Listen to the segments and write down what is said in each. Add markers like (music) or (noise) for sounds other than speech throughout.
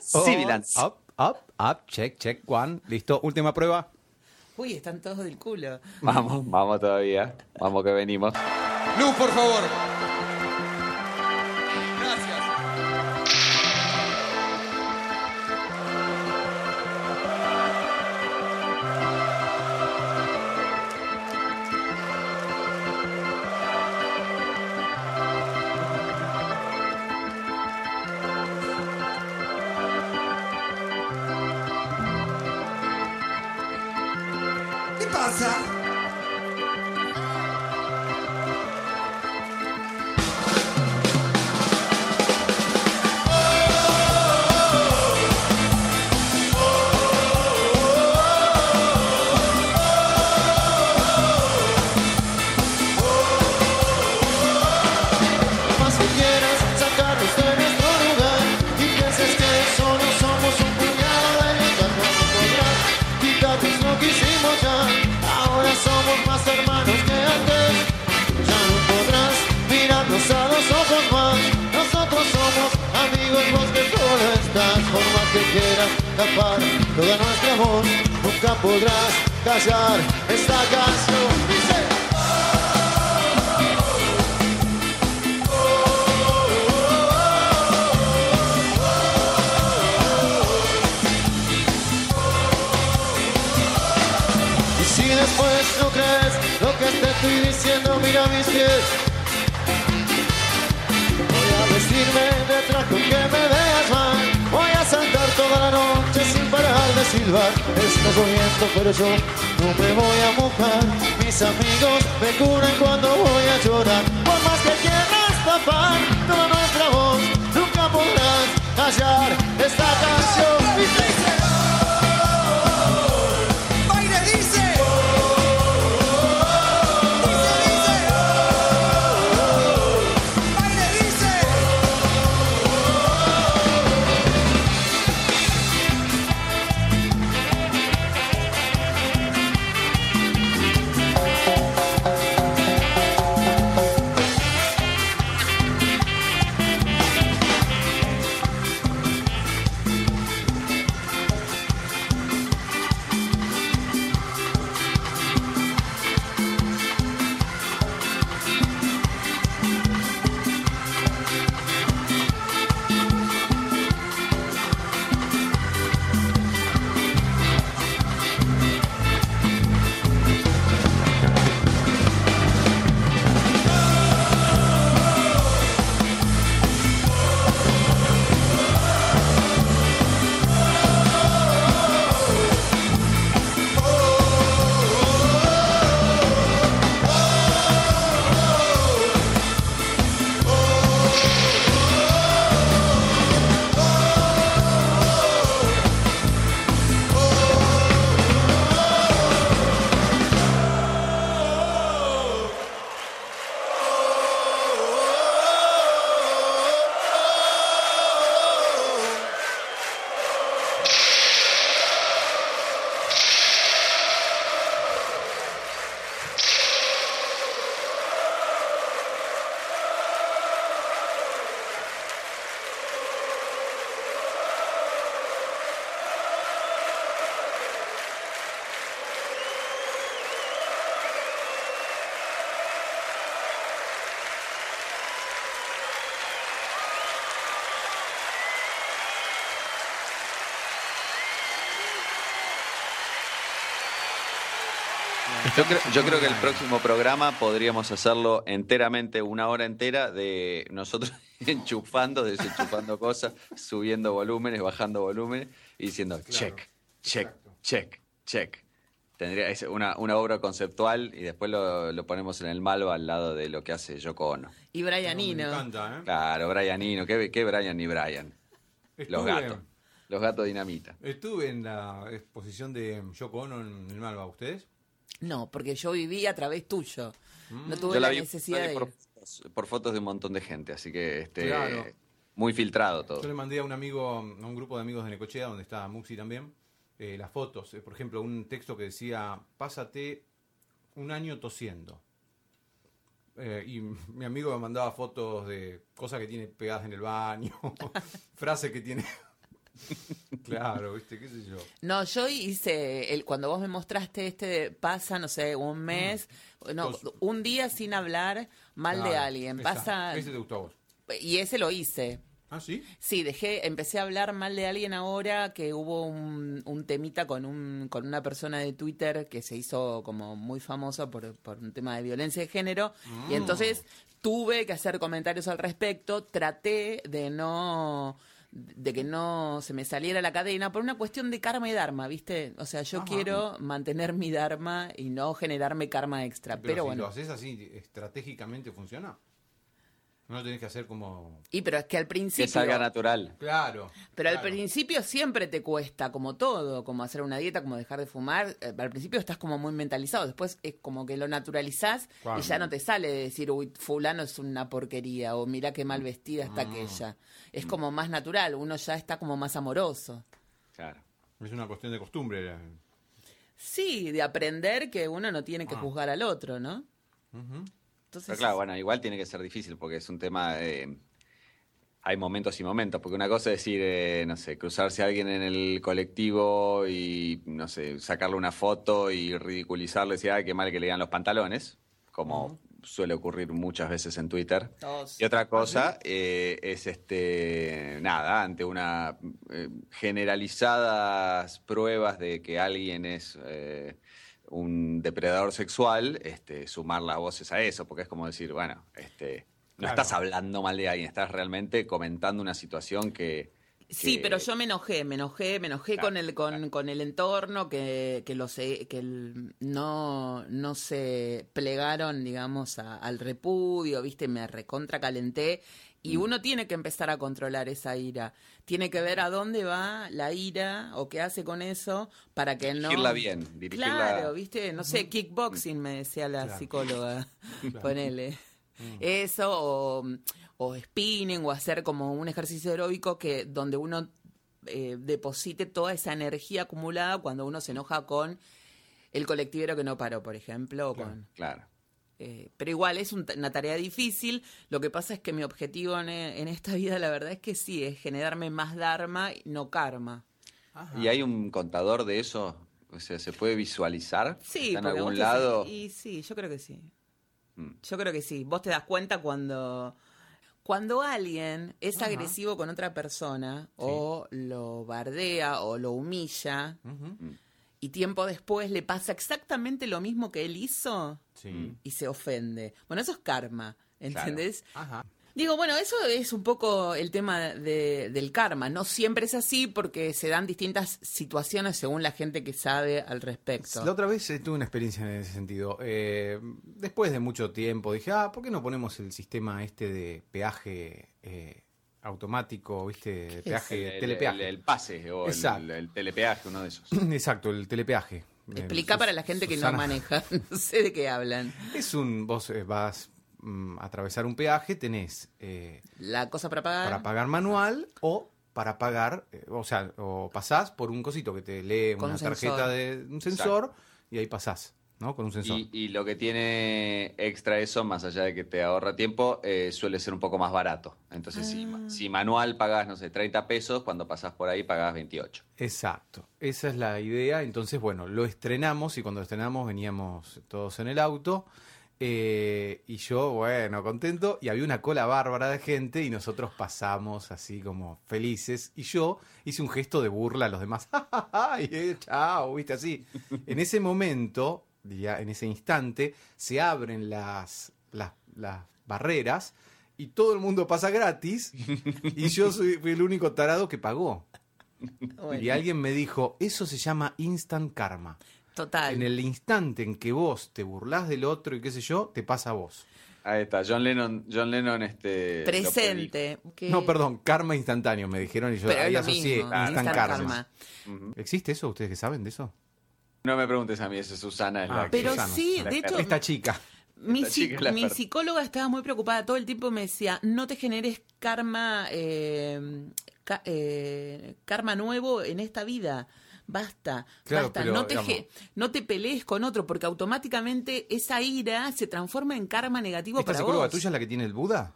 Civiland. Up, up, up, check, check, one. Listo, última prueba. Uy, están todos del culo. Vamos, vamos todavía. Vamos que venimos. Luz, por favor. Creo, yo creo que el próximo programa podríamos hacerlo enteramente, una hora entera de nosotros (laughs) enchufando, desenchufando (laughs) cosas, subiendo volúmenes, bajando volúmenes y diciendo check, check, check, check. Tendría es una, una obra conceptual y después lo, lo ponemos en el Malva al lado de lo que hace Yoko Ono. Y Brian Me encanta, ¿eh? Claro, Brian Eno, ¿qué, qué Brian ni Brian? Los gatos. Los gatos dinamita. Estuve en la exposición de Yoko Ono en el Malva, ¿ustedes? No, porque yo viví a través tuyo. No tuve Yo la, la vi, necesidad la vi de por, ir. fotos- por fotos de un montón de gente, así que este, Claro. muy filtrado todo. Yo le mandé a un amigo, a un grupo de amigos de Necochea, donde está Muxi también, eh, las fotos. Eh, por ejemplo, un texto que decía, pásate un año tosiendo. Eh, y mi amigo me mandaba fotos de cosas que tiene pegadas en el baño, (laughs) frases que tiene (laughs) Claro, ¿viste? ¿Qué sé yo? No, yo hice, el, cuando vos me mostraste este, de pasa, no sé, un mes, no, Dos. un día sin hablar mal de alguien. esa. Pasa, Ese te gustó a vos. y ese lo hice. ¿Ah, sí? Sí, dejé, empecé a hablar mal de alguien ahora que hubo un, un temita con un, con una persona de Twitter que se hizo como muy famosa por, por un tema de violencia de género. Y entonces tuve que hacer comentarios al respecto. Traté de no de que no se me saliera la cadena por una cuestión de karma y dharma, ¿viste? O sea, yo Ajá. quiero mantener mi dharma y no generarme karma extra. Pero, Pero, si bueno. lo haces así, estratégicamente funciona. No lo tenés que hacer como... Y pero es que al Que principio salga natural. Claro. Pero al principio siempre te cuesta, como todo, como hacer una dieta, como dejar de fumar. eh, al principio estás como muy mentalizado, después es como que lo naturalizás Claro. y ya no te sale de decir, uy, fulano es una porquería o mira qué mal vestida está Mm. aquella. Es como más natural, uno ya está como más amoroso. Claro. Es una cuestión de costumbre. Sí, de aprender que uno no tiene que Ah. juzgar al otro, ¿no? Entonces, Pero claro, bueno, igual tiene que ser difícil porque es un tema. eh, hay momentos y momentos. Porque una cosa es decir, eh, no sé, cruzarse a alguien en el colectivo y, no sé, sacarle una foto y ridiculizarle, decir, ay, qué mal que le digan los pantalones, como suele ocurrir muchas veces en Twitter. todos- Y otra cosa eh, es este nada, ante una eh, generalizadas pruebas de que alguien es eh, un depredador sexual, este, sumar las voces a eso, porque es como decir, bueno, este, no Claro. estás hablando mal de alguien, estás realmente comentando una situación que. Sí, que- pero yo me enojé, me enojé, me enojé Claro, con el con, con el entorno que que los que el- no no se plegaron, digamos, a- al repudio, ¿viste? Me recontra calenté. Y uno tiene que empezar a controlar esa ira. Tiene que ver a dónde va la ira o qué hace con eso para que no Dirigirla bien, dirigirla- Claro, ¿viste? No sé, kickboxing me decía la Claro. psicóloga. (laughs) Ponele. Eso o, o spinning o hacer como un ejercicio aeróbico que donde uno eh, deposite toda esa energía acumulada cuando uno se enoja con el colectivero que no paró, por ejemplo. o Claro. con- Claro. Eh, pero igual es un- una tarea difícil. Lo que pasa es que mi objetivo en, en esta vida, la verdad es que sí, es generarme más dharma y no karma. Ajá. ¿Y hay un contador de eso? O sea, ¿se puede visualizar? Sí, ¿Está en algún te- lado? Y sí, yo creo que sí. Mm. Yo creo que sí. Vos te das cuenta cuando cuando alguien es Ajá. agresivo con otra persona o lo bardea o lo humilla. Y tiempo después le pasa exactamente lo mismo que él hizo Sí. y se ofende. Bueno, eso es karma, ¿entendés? Ajá. Digo, bueno, eso es un poco el tema de- del karma. No siempre es así porque se dan distintas situaciones según la gente que sabe al respecto. La otra vez eh, tuve una experiencia en ese sentido. Eh, después de mucho tiempo dije, ah, ¿por qué no ponemos el sistema este de peaje eh, automático, viste? Peaje, El, telepeaje. el- el pase o el, telepeaje, uno de esos. (clears throat) Exacto, el telepeaje. Explica Eh, para la gente que no maneja, (laughs) no sé de qué hablan. Es un, vos eh, vas mm, a atravesar un peaje, tenés eh, La cosa para pagar. para pagar manual o para pagar, eh, o sea, o pasás por un cosito que te lee Con una un tarjeta de un sensor y ahí pasás, ¿no? Con un sensor. Y, y lo que tiene extra eso, más allá de que te ahorra tiempo, eh, suele ser un poco más barato. Entonces, si, Ah. si manual pagás, no sé, 30 pesos, cuando pasás por ahí pagás 28. Exacto, esa es la idea. Entonces, bueno, lo estrenamos y cuando lo estrenamos veníamos todos en el auto. eh, y yo, bueno, contento. Y había una cola bárbara de gente y nosotros pasamos así como felices. Y yo hice un gesto de burla a los demás. ¡Ja, ja, ja! y eh, chao, viste así. En ese momento, diría, en ese instante, se abren las, las, las barreras y todo el mundo pasa gratis. Y yo (laughs) soy fui el único tarado que pagó. Bueno, Y alguien me dijo, eso se llama instant karma. Total. En el instante en que vos te burlás del otro y qué sé yo, te pasa a vos. Ahí está, John Lennon, John Lennon este, Presente. que- No, perdón, karma instantáneo, me dijeron y yo ahí asocié mismo. instant, instant karma. ¿Existe eso? ¿Ustedes que saben de eso? No me preguntes a mí, eso Susana es Ah, la que- Pero Susana, sí, la de hecho, Esta chica. mi, esta psi- chica es la mi experta. psicóloga estaba muy preocupada. Todo el tiempo me decía, no te generes karma, eh, ca- eh, karma nuevo en esta vida. Basta, Claro, basta. pero, no, te digamos- no te pelees con otro porque automáticamente esa ira se transforma en karma negativo ¿Esta para psicóloga vos. tuya es la que tiene el Buda?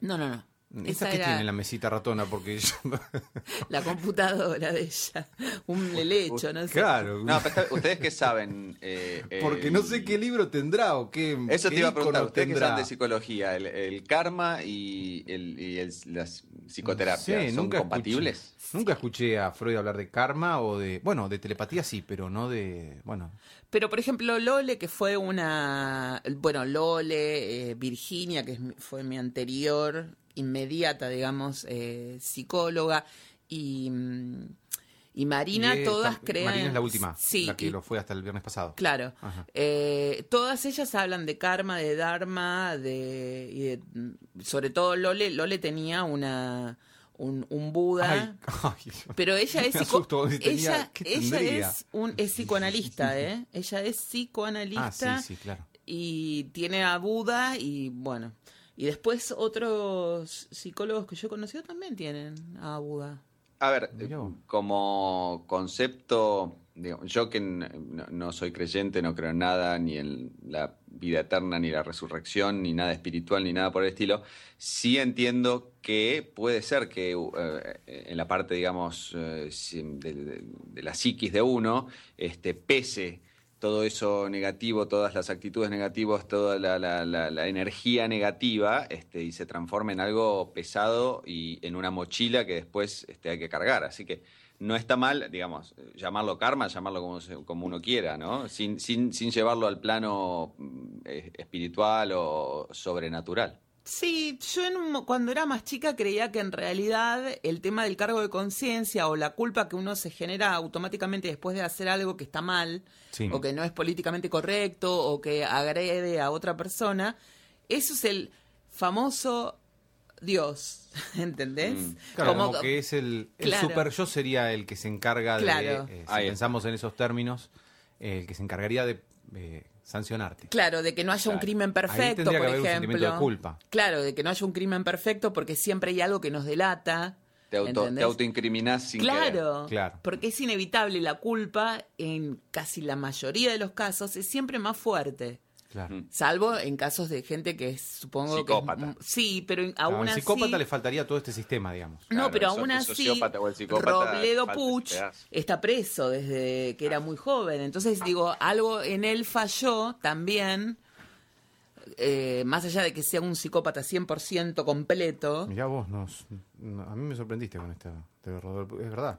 No, no, no. ¿Esa Esa que era- tiene la mesita ratona? Porque yo- (laughs) La computadora de ella. Un lelecho, no sé. claro. No, pero ustedes qué saben. Eh, (laughs) porque eh, no sé qué libro tendrá o qué. Eso qué te iba a preguntar. Ustedes que tendrá. saben de psicología, el, el karma y, el, y el- la psicoterapia, Sí, ¿son nunca compatibles? escuché- nunca escuché a Freud hablar de karma o de. Bueno, de telepatía sí, pero no de. Bueno. Pero, por ejemplo, Lole, que fue una. Bueno, Lole, eh, Virginia, que fue mi anterior, inmediata, digamos, eh, psicóloga, y. mm, Y Marina, Y, todas creen. Marina es la última, Sí, la que y- lo fue hasta el viernes pasado. Claro. Eh, todas ellas hablan de karma, de dharma, de, y de- sobre todo Lole. Lole tenía una un, un Buda. Ay, (laughs) ay, Pero ella es, tenía- ella, ¿qué ella es un es psicoanalista, (laughs) ¿eh? Ella es psicoanalista Ah, sí, sí, claro. y tiene a Buda y bueno. Y después otros psicólogos que yo he conocido también tienen a Buda. A ver, como concepto, digo, yo que no, no soy creyente, no creo en nada, ni en la vida eterna, ni la resurrección, ni nada espiritual, ni nada por el estilo, sí entiendo que puede ser que eh, en la parte, digamos, eh, de- de la psiquis de uno, este, pese todo eso negativo, todas las actitudes negativas, toda la, la- la- energía negativa, este, y se transforma en algo pesado y en una mochila que después este, hay que cargar. Así que no está mal, digamos, llamarlo karma, llamarlo como, como uno quiera, ¿no? Sin, sin, sin llevarlo al plano mm, espiritual o sobrenatural. Sí, yo en un mo- cuando era más chica creía que en realidad el tema del cargo de conciencia o la culpa que uno se genera automáticamente después de hacer algo que está mal Sí. o que no es políticamente correcto o que agrede a otra persona, eso es el famoso Dios, (laughs) ¿entendés? Mm. Claro, como, que es el, el Claro. super yo sería el que se encarga Claro. de, eh, si Ahí pensamos en esos términos, eh, el que se encargaría de eh, sancionarte. Claro, de que no haya un crimen Ahí perfecto, que por haber un ejemplo. sentimiento de culpa. Claro, de que no haya un crimen perfecto porque siempre hay algo que nos delata. Te, auto, autoincriminás sin querer. Claro. porque es inevitable la culpa en casi la mayoría de los casos es siempre más fuerte. Claro. Mm. Salvo en casos de gente que es, supongo Psicópata. que es- sí, pero aún un así psicópata le faltaría todo este sistema, digamos. no, Claro, pero aún el así sociópata o el psicópata Robledo Puch está preso desde que era muy joven. Entonces digo, algo en él falló también. eh, más allá de que sea un psicópata 100% completo, Mirá vos, nos, no, a mí me sorprendiste con esta de Rodolfo. Es verdad.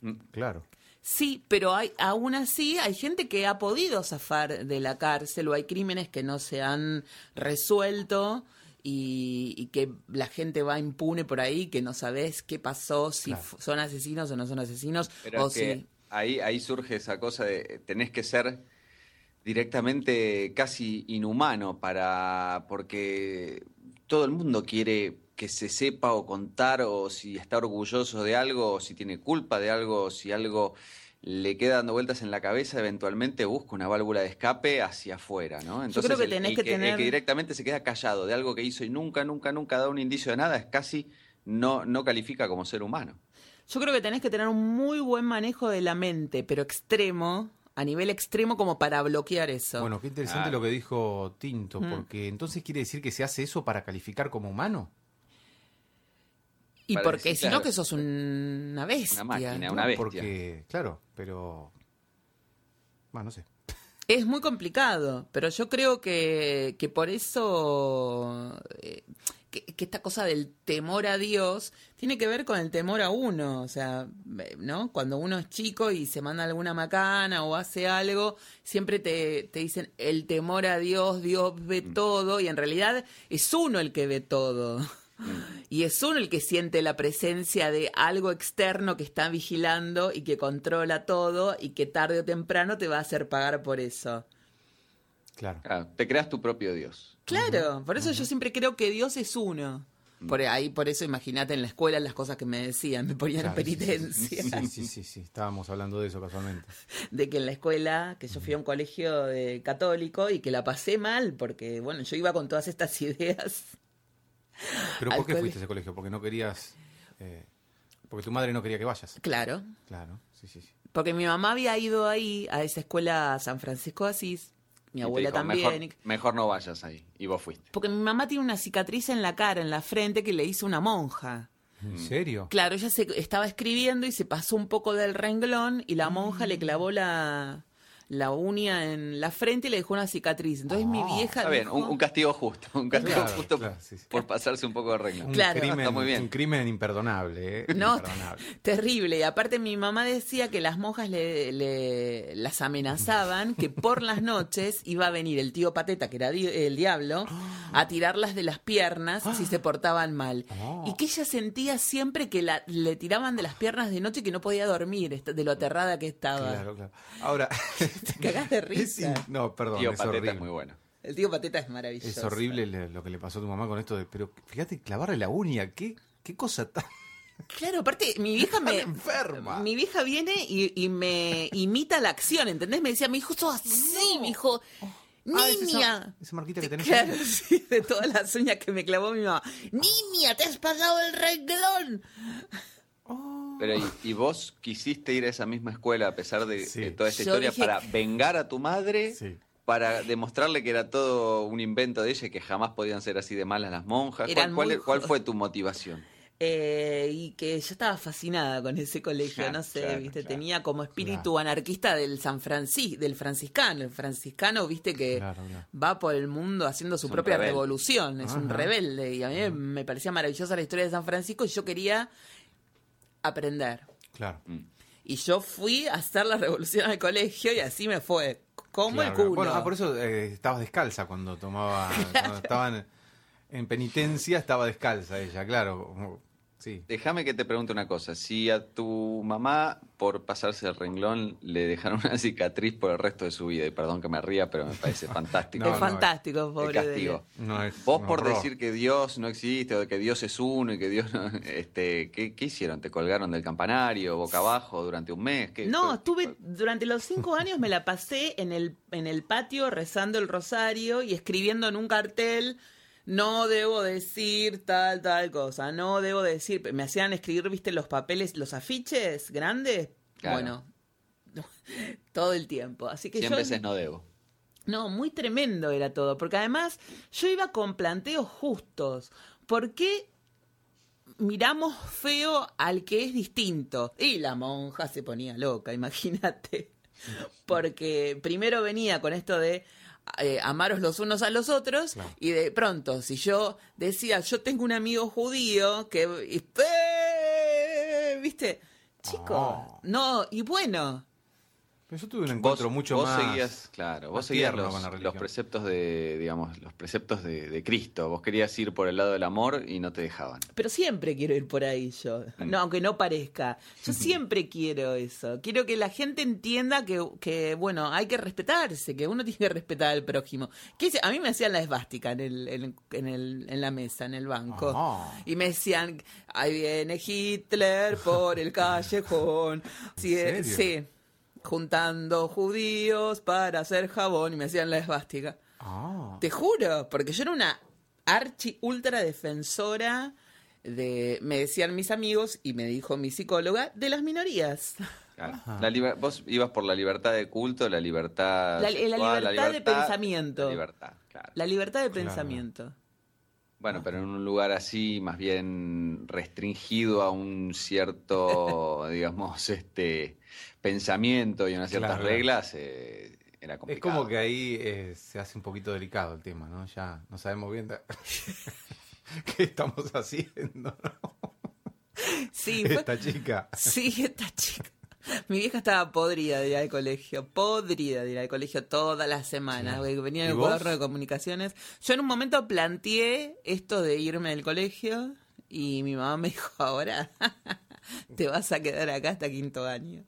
Mm. Claro. Sí, pero hay, aún así hay gente que ha podido zafar de la cárcel o hay crímenes que no se han resuelto y, y que la gente va impune por ahí, que no sabes qué pasó, si Claro. son asesinos o no son asesinos. Pero o es que si... ahí, ahí surge esa cosa de tenés que ser directamente casi inhumano para porque todo el mundo quiere que se sepa o contar o si está orgulloso de algo o si tiene culpa de algo o si algo le queda dando vueltas en la cabeza eventualmente busca una válvula de escape hacia afuera ¿no? entonces creo que el- tenés el que el tener- que directamente se queda callado de algo que hizo y nunca nunca nunca da un indicio de nada es casi no no califica como ser humano Yo creo que tenés que tener un muy buen manejo de la mente, pero extremo, a nivel extremo como para bloquear eso. Bueno, qué interesante Claro. lo que dijo Tinto, Mm. porque entonces quiere decir que se hace eso para calificar como humano. Y para porque si no claro. que sos una bestia. Una máquina, una bestia. Porque, claro, pero. Bueno, no sé. Es muy complicado, pero yo creo que, que por eso, eh, que, que esta cosa del temor a Dios tiene que ver con el temor a uno, o sea, eh, ¿no? Cuando uno es chico y se manda alguna macana o hace algo, siempre te, te dicen el temor a Dios, Dios ve todo, y en realidad es uno el que ve todo. Y es uno el que siente la presencia de algo externo que está vigilando y que controla todo y que tarde o temprano te va a hacer pagar por eso. Claro. Claro, te creas tu propio Dios. Claro, por eso yo siempre creo que Dios es uno. Por ahí, por eso imagínate en la escuela las cosas que me decían, me ponían Claro, en sí, sí, penitencia. Sí, sí, sí, sí, estábamos hablando de eso casualmente. (laughs) De que en la escuela, que yo fui a un colegio de católico y que la pasé mal, porque bueno, yo iba con todas estas (laughs) ideas. Pero ¿por qué fuiste a ese colegio? Porque no querías. eh, porque tu madre no quería que vayas. Claro, Claro, sí, sí, sí. porque mi mamá había ido ahí, a esa escuela San Francisco de Asís, mi Y abuela dijo, también. Mejor, mejor no vayas ahí. Y vos fuiste. Porque mi mamá tiene una cicatriz en la cara, en la frente, que le hizo una monja. ¿En serio? Claro, ella se estaba escribiendo y se pasó un poco del renglón y la monja Mm. le clavó la, la uña en la frente y le dejó una cicatriz. Entonces mi vieja Ah, Está bien, dijo- un, un castigo justo. Un castigo Claro, justo claro, sí, sí. por pasarse un poco de regla. Un Claro. crimen, Está muy bien. Un crimen imperdonable, ¿eh? No, Imperdonable. (laughs) terrible. Y aparte mi mamá decía que las monjas le, le- las amenazaban que por las noches iba a venir el tío Pateta, que era di- el diablo, a tirarlas de las piernas si se portaban mal. Oh. Y que ella sentía siempre que la, le tiraban de las piernas de noche y que no podía dormir de lo aterrada que estaba. Claro, claro. Ahora. (laughs) (laughs) Te cagás de es risa. in- No, perdón. Tío es Pateta horrible. es muy bueno. El tío Pateta es maravilloso. Es horrible le- lo que le pasó a tu mamá con esto de. Pero fíjate, clavarle la uña, ¿qué, qué cosa tan. (laughs) Claro, aparte, mi (laughs) vieja me. enferma. Mi vieja viene y, y me imita la acción, ¿entendés? Me decía, mi hijo, sos así, mi hijo. Ah, es esa- Niña. esa marquita que tenés Claro, ahí. sí, de todas las uñas que me clavó mi mamá. Niña, te has pasado el renglón. Pero ¿y, y vos quisiste ir a esa misma escuela a pesar de, Sí. de toda esta Yo historia dije- para vengar a tu madre? Sí. Para demostrarle que era todo un invento de ella y que jamás podían ser así de malas las monjas. ¿Cuál, Eran cuál- muy cuál jo- fue tu motivación? Eh, y que yo estaba fascinada con ese colegio, Claro, no sé, claro, viste, claro. tenía como espíritu anarquista del San Francisco, del franciscano, el franciscano, viste que Claro, claro. va por el mundo haciendo su Es propia revolución, es un rebelde y a mí me parecía maravillosa la historia de San Francisco y yo quería aprender. Claro. Y yo fui a hacer la revolución al colegio y así me fue, como Claro, el culo. Bueno, ah, por eso eh, estabas descalza cuando tomaba. Cuando (laughs) estaban en penitencia, estaba descalza ella, claro. Sí. Déjame que te pregunte una cosa. Si a tu mamá, por pasarse el renglón, le dejaron una cicatriz por el resto de su vida, y perdón que me ría, pero me parece (laughs) fantástico. No, es no, fantástico, el pobre castigo. No es Vos por horror. decir que Dios no existe o que Dios es uno y que Dios no, este, ¿qué, qué hicieron? ¿Te colgaron del campanario boca abajo durante un mes? ¿Qué- No, fue- estuve durante los cinco años me la pasé en el, en el patio rezando el rosario y escribiendo en un cartel. No debo decir tal, tal cosa. No debo decir. Me hacían escribir, viste, los papeles, los afiches grandes. Claro. Bueno, (laughs) todo el tiempo. Así que 100 yo. veces no debo. No, muy tremendo era todo, porque además yo iba con planteos justos. ¿Por qué miramos feo al que es distinto? Y la monja se ponía loca, (laughs) imagínate. Porque primero venía con esto de eh, amaros los unos a los otros Claro. y de pronto si yo decía yo tengo un amigo judío que y- ¡Eh! viste chico Oh. no y bueno Pero yo tuve un encuentro vos, mucho vos más. seguías, claro, vos seguías los, preceptos de, digamos, los preceptos de, de Cristo. Vos querías ir por el lado del amor y no te dejaban. Pero siempre quiero ir por ahí yo. Mm. No, aunque no parezca. Yo (laughs) siempre quiero eso. Quiero que la gente entienda que, que, bueno, hay que respetarse, que uno tiene que respetar al prójimo. A mí me hacían la esvástica en, el, en, en el, en la mesa, en el banco. Ah. Y me decían, ahí viene Hitler por el (laughs) callejón. Sí, ¿En eh, serio? sí. Juntando judíos para hacer jabón y me hacían la esvástica. Ah. Te juro, porque yo era una archi ultra defensora de, me decían mis amigos y me dijo mi psicóloga, de las minorías. Claro. La vos ibas por la libertad de culto, la libertad. La- la sexual, libertad de pensamiento. La libertad, claro. La libertad de Claro. pensamiento. Bueno, pero en un lugar así, más bien restringido a un cierto, (laughs) digamos, este pensamiento y unas ciertas Claro, reglas, eh, era Es complicado. como que ahí eh, se hace un poquito delicado el tema, ¿no? Ya no sabemos bien (laughs) qué estamos haciendo, ¿no? Sí, (laughs) fue- Esta chica. sí, esta chica. Mi vieja estaba podrida de ir al colegio, podrida de ir al colegio todas las semanas. Sí. Venía en ¿Y el vos? cuaderno de comunicaciones. Yo en un momento planteé esto de irme del colegio y mi mamá me dijo, ahora (laughs) te vas a quedar acá hasta quinto año.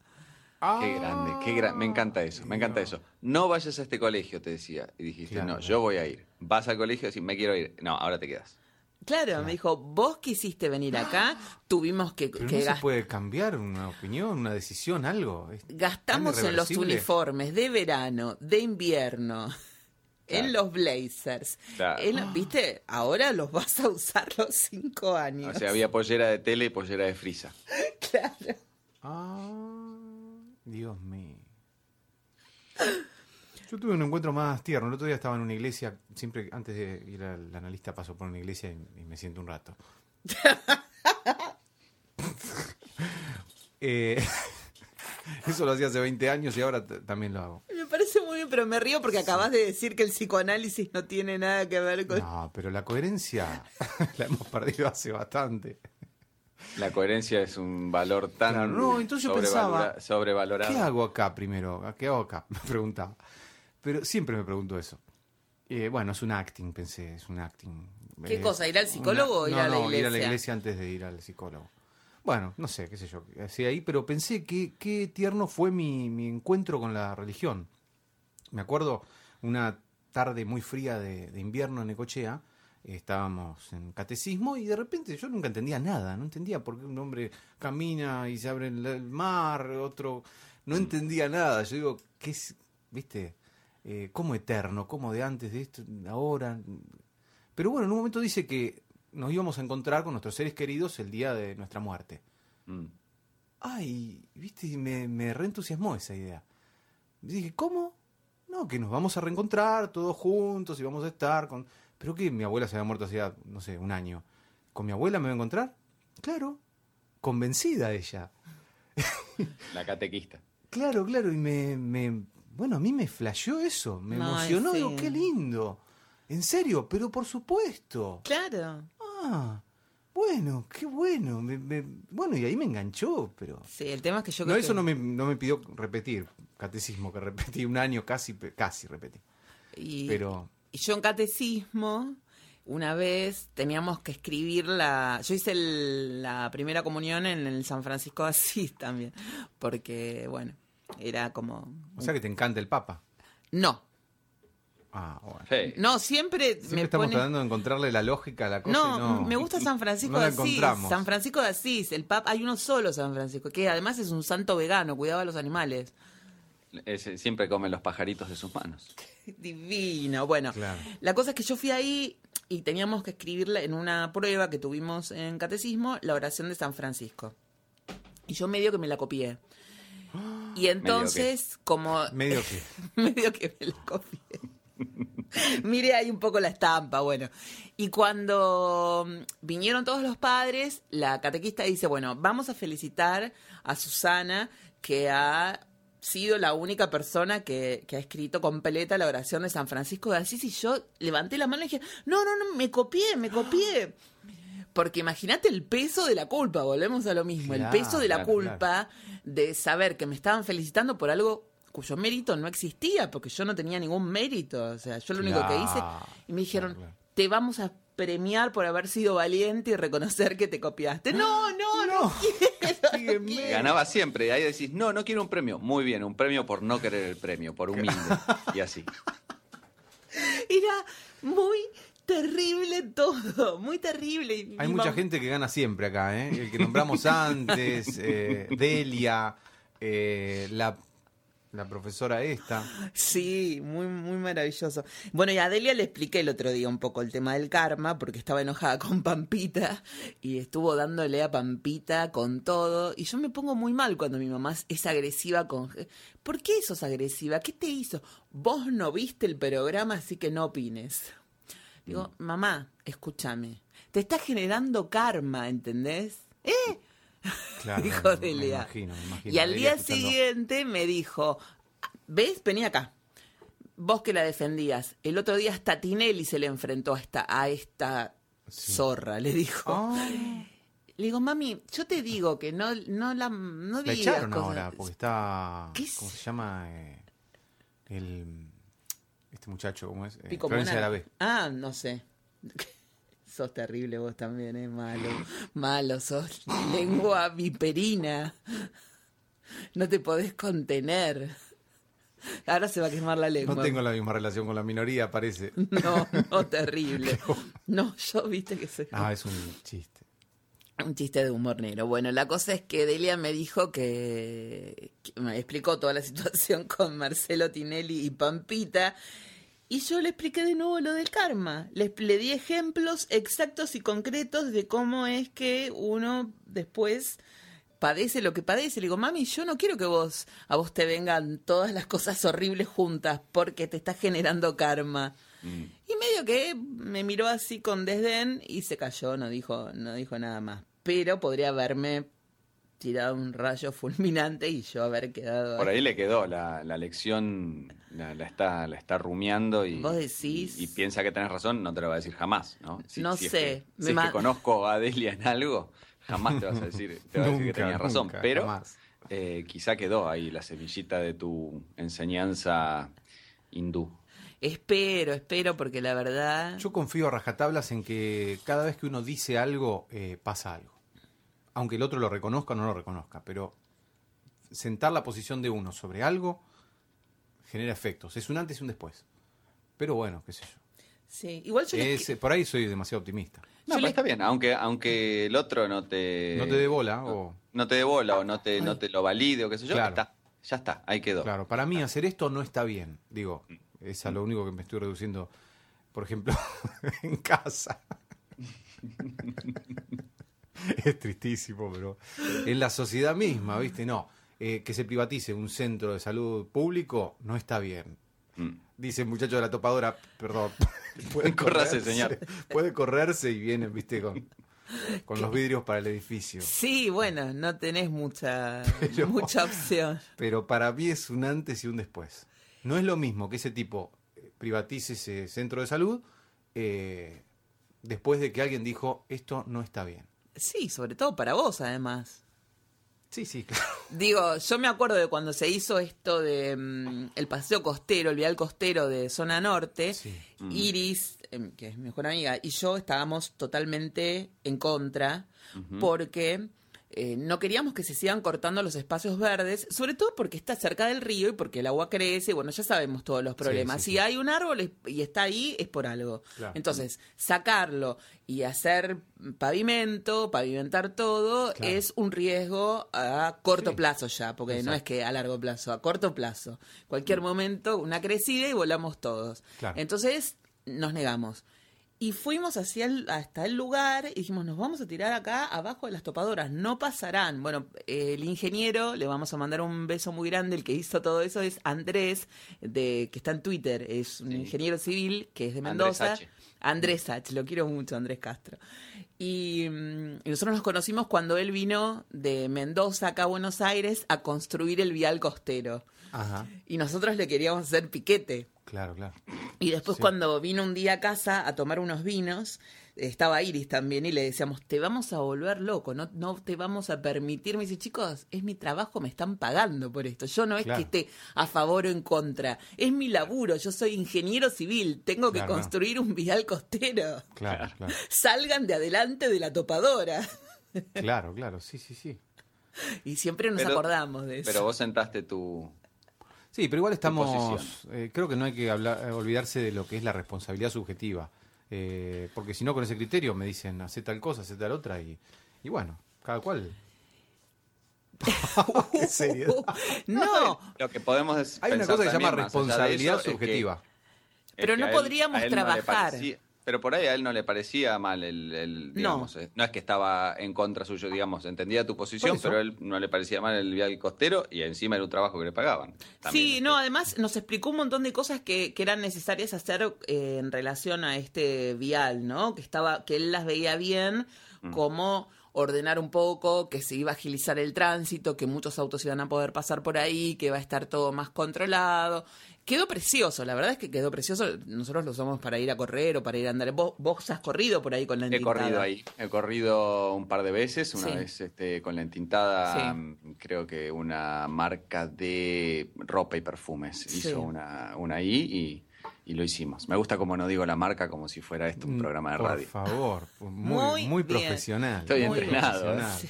Qué grande, qué gra- me encanta eso, me encanta eso. No vayas a este colegio, te decía. Y dijiste, Claro, no, yo voy a ir. Vas al colegio y decís, me quiero ir. No, ahora te quedas. Claro, me dijo, vos quisiste venir acá, (gasps) tuvimos que, Pero que no se puede cambiar una opinión, una decisión, algo. Es gastamos en los uniformes de verano, de invierno, Claro. en los blazers. Claro. en- (gasps) ¿Viste? Ahora los vas a usar los cinco años. O sea, había pollera de tele y pollera de frisa. (laughs) Claro. Ah, Dios mío. Yo tuve un encuentro más tierno. El otro día estaba en una iglesia, siempre antes de ir al analista paso por una iglesia y, y me siento un rato. (laughs) Eh, (laughs) eso lo hacía hace 20 años y ahora también lo hago. Me parece muy bien, pero me río porque acabas de decir que el psicoanálisis no tiene nada que ver con... No, pero la coherencia (laughs) la hemos perdido hace bastante. La coherencia es un valor tan Claro, no, entonces yo pensaba, sobrevalorado. ¿Qué hago acá primero? ¿Qué hago acá? Me (laughs) preguntaba. Pero siempre me pregunto eso. Eh, bueno, es un acting, pensé, es un acting. ¿Qué Eh, cosa, ir al psicólogo o ir no, a la no, ir a la iglesia? iglesia antes de ir al psicólogo. Bueno, no sé, qué sé yo, hacía ahí, pero pensé que qué tierno fue mi, mi encuentro con la religión. Me acuerdo una tarde muy fría de, de invierno en Necochea, estábamos en catecismo y de repente yo nunca entendía nada, no entendía por qué un hombre camina y se abre el, mar, otro no entendía nada. Yo digo, ¿qué es, viste? Eh, ¿Cómo eterno? ¿Cómo de antes de esto, ahora? Pero bueno, en un momento dice que nos íbamos a encontrar con nuestros seres queridos el día de nuestra muerte. Mm. Ay, viste, y me, me reentusiasmó esa idea. Dije, ¿cómo? No, que nos vamos a reencontrar todos juntos y vamos a estar con... Pero que mi abuela se había muerto hacía, no sé, un año. ¿Con mi abuela me voy a encontrar? Claro, convencida ella. La catequista. Claro, claro, y me, me- bueno, a mí me flasheó eso, me emocionó, sí. digo, qué lindo. En serio, pero por supuesto. Claro. Ah, bueno, qué bueno. me- me- bueno, y ahí me enganchó, pero... Sí, el tema es que yo No, creo eso que- no me, no me pidió repetir, catecismo, que repetí un año casi, casi repetí. y, Pero, yo en catecismo, una vez teníamos que escribir la... Yo hice el- la primera comunión en el San Francisco de Asís (laughs) también, porque, bueno, era como... o sea que te encanta el Papa. No, Ah, bueno. No, siempre, Siempre me estamos pone... tratando de encontrarle la lógica a la cosa No, y no... me gusta San Francisco no de Asís. encontramos. San Francisco de Asís, el papa, hay uno solo San Francisco, que además es un santo vegano, cuidaba a los animales. Ese siempre come los pajaritos de sus manos. (laughs) Divino. Bueno, Claro. la cosa es que yo fui ahí y teníamos que escribirla en una prueba que tuvimos en catecismo, la oración de San Francisco. Y yo medio que me la copié. (gasps) Y entonces, como Medio que... (laughs) (laughs) medio que me la copié. Mire ahí un poco la estampa, bueno. Y cuando mm, vinieron todos los padres, la catequista dice, bueno, vamos a felicitar a Susana que ha sido la única persona que, que ha escrito completa la oración de San Francisco de Asís y yo levanté la mano y dije, no, no, no, me copié, me copié. Porque imagínate el peso de la culpa, volvemos a lo mismo, Claro, el peso de la claro, culpa de saber que me estaban felicitando por algo cuyo mérito no existía, porque yo no tenía ningún mérito. O sea, yo lo único que hice, y me dijeron, te vamos a premiar por haber sido valiente y reconocer que te copiaste. No, no, no, quiero, (laughs) no Sígueme. quiero. Ganaba siempre. Y ahí decís, no, no quiero un premio. Muy bien, un premio por no querer el premio, por humilde. Y así. (laughs) Era muy terrible todo, muy terrible. Hay mucha gente que gana siempre acá, ¿eh? El que nombramos antes, eh, Delia, eh, la, la profesora esta. Sí, muy, muy maravilloso. Bueno, y a Delia le expliqué el otro día un poco el tema del karma, porque estaba enojada con Pampita y estuvo dándole a Pampita con todo. Y yo me pongo muy mal cuando mi mamá es agresiva con... ¿Por qué sos agresiva? ¿Qué te hizo? Vos no viste el programa, así que no opines. Digo, mamá, escúchame. Te está generando karma, ¿entendés? ¿Eh? Claro, (laughs) dijo Delia. Me imagino, me imagino. Y al Delia día escuchando. siguiente me dijo, ¿ves? Vení acá. Vos que la defendías. El otro día hasta Tinelli se le enfrentó a esta, a esta zorra, le dijo. Le digo, mami, yo te digo que no, no la no la echaron cosas". ahora porque está. ¿Cómo se llama? Eh, el. Este muchacho, ¿cómo es? Eh, Florencia de la. B. Ah, no sé. Sos terrible vos también, ¿eh? Malo. Malo, sos (laughs) lengua viperina. No te podés contener. Ahora se va a quemar la lengua. No tengo la misma relación con la minoría, parece. (laughs) No, no, terrible. (laughs) No, yo viste que soy Ah, es un chiste. un chiste de humor negro. Bueno, la cosa es que Delia me dijo que, que me explicó toda la situación con Marcelo Tinelli y Pampita. Y yo le expliqué de nuevo lo del karma. Le, le di ejemplos exactos y concretos de cómo es que uno después padece lo que padece. Le digo, mami, yo no quiero que vos, a vos te vengan todas las cosas horribles juntas porque te está generando karma. Mm. Y medio que me miró así con desdén y se cayó, no dijo, no dijo nada más. Pero podría haberme tirado un rayo fulminante y yo haber quedado. Por ahí le quedó la, la lección, la, la está, la está rumiando y, ¿Vos decís? y, y piensa que tenés razón, no te lo va a decir jamás, ¿no? No sé, que- me si es que conozco a Delia en algo, jamás te vas a decir, te va a decir que tenías razón. nunca, pero eh, quizá quedó ahí la semillita de tu enseñanza hindú. Espero, espero, porque la verdad. Yo confío a rajatablas en que cada vez que uno dice algo, eh, pasa algo. Aunque el otro lo reconozca o no lo reconozca, pero sentar la posición de uno sobre algo genera efectos. Es un antes y un después. Pero bueno, qué sé yo. Sí, igual yo Es, eh, por ahí soy demasiado optimista. No, pero está bien, aunque, aunque el otro no te... No te dé bola o... No te dé bola o no te, no te lo valide o qué sé yo, Claro. está, ya está, ahí quedó. Claro, para mí hacer esto no está bien. Digo, es a lo único que me estoy reduciendo, por ejemplo, (laughs) en casa. (laughs) (laughs) es tristísimo, pero en la sociedad misma, ¿viste? No, eh, que se privatice un centro de salud público no está bien. Mm. Dice el muchacho de la topadora, perdón. (laughs) Puede Córrase, correrse, señor. Puede correrse y viene, viste, con, con los vidrios para el edificio. Sí, bueno, no tenés mucha, Pero- mucha opción. (laughs) Pero para mí es un antes y un después. No es lo mismo que ese tipo eh, privatice ese centro de salud eh, después de que alguien dijo esto no está bien. Sí, sobre todo para vos, además. Sí, sí, claro. Digo, yo me acuerdo de cuando se hizo esto de mm, el paseo costero, el vial costero de zona norte, Sí. Iris, em, que es mi mejor amiga, y yo estábamos totalmente en contra porque eh, no queríamos que se sigan cortando los espacios verdes, sobre todo porque está cerca del río y porque el agua crece, y bueno, ya sabemos todos los problemas. sí, si sí. hay un árbol y está ahí, es por algo. Claro. Entonces, sacarlo y hacer pavimento, pavimentar todo, Claro. es un riesgo a corto plazo ya, porque no es que a largo plazo, a corto plazo. Cualquier momento, una crecida y volamos todos. Claro. Entonces, nos negamos. Y fuimos hacia el- hasta el lugar y dijimos, nos vamos a tirar acá abajo de las topadoras, no pasarán. Bueno, el ingeniero, le vamos a mandar un beso muy grande, el que hizo todo eso es Andrés, de, que está en Twitter, es un Sí. ingeniero civil que es de Andrés Mendoza. H. Andrés H, lo quiero mucho, Andrés Castro. Y, mm, y nosotros nos conocimos cuando él vino de Mendoza acá a Buenos Aires a construir el vial costero. Ajá, Y nosotros le queríamos hacer piquete. Claro, claro. Y después Sí. cuando vino un día a casa a tomar unos vinos, estaba Iris también y le decíamos, te vamos a volver loco, no, no te vamos a permitir. Me dice, chicos, es mi trabajo, me están pagando por esto. Yo no es Claro. que esté a favor o en contra, es mi laburo, yo soy ingeniero civil, tengo que Claro, construir un vial costero. Claro, (laughs) claro. Salgan de adelante de la topadora. Claro, claro, sí, sí, sí. Y siempre nos Pero- acordamos de eso. Pero vos sentaste tu... Sí, pero igual estamos. eh, creo que no hay que hablar, eh, olvidarse de lo que es la responsabilidad subjetiva. Eh, porque si no, con ese criterio me dicen, hace tal cosa, hace tal otra, y, y bueno, cada cual. (laughs) Qué seriedad. (laughs) no, Lo que podemos es Hay una cosa que se llama responsabilidad eso, es que- subjetiva. Pero no podríamos trabajar. Pero por ahí a él no le parecía mal el, el, digamos, eh, no. es que estaba en contra suyo, digamos, entendía tu posición, pero a él no le parecía mal el vial costero y encima era un trabajo que le pagaban. También, Sí, no, además nos explicó un montón de cosas que, que eran necesarias hacer eh, en relación a este vial, ¿no? Que estaba, que él las veía bien, Mm. como ordenar un poco, que se iba a agilizar el tránsito, que muchos autos iban a poder pasar por ahí, que va a estar todo más controlado. Quedó precioso, la verdad es que quedó precioso. Nosotros lo usamos para ir a correr o para ir a andar. Vos, vos has corrido por ahí con la He entintada. corrido ahí, he corrido un par de veces, una Sí. vez este, con la entintada, Sí. mm, creo que una marca de ropa y perfumes Sí. hizo una, una ahí y, y lo hicimos. Me gusta como no digo la marca como si fuera esto un Mm, programa de Por radio. favor, muy, Muy profesional. Estoy muy entrenado, profesional. ¿eh?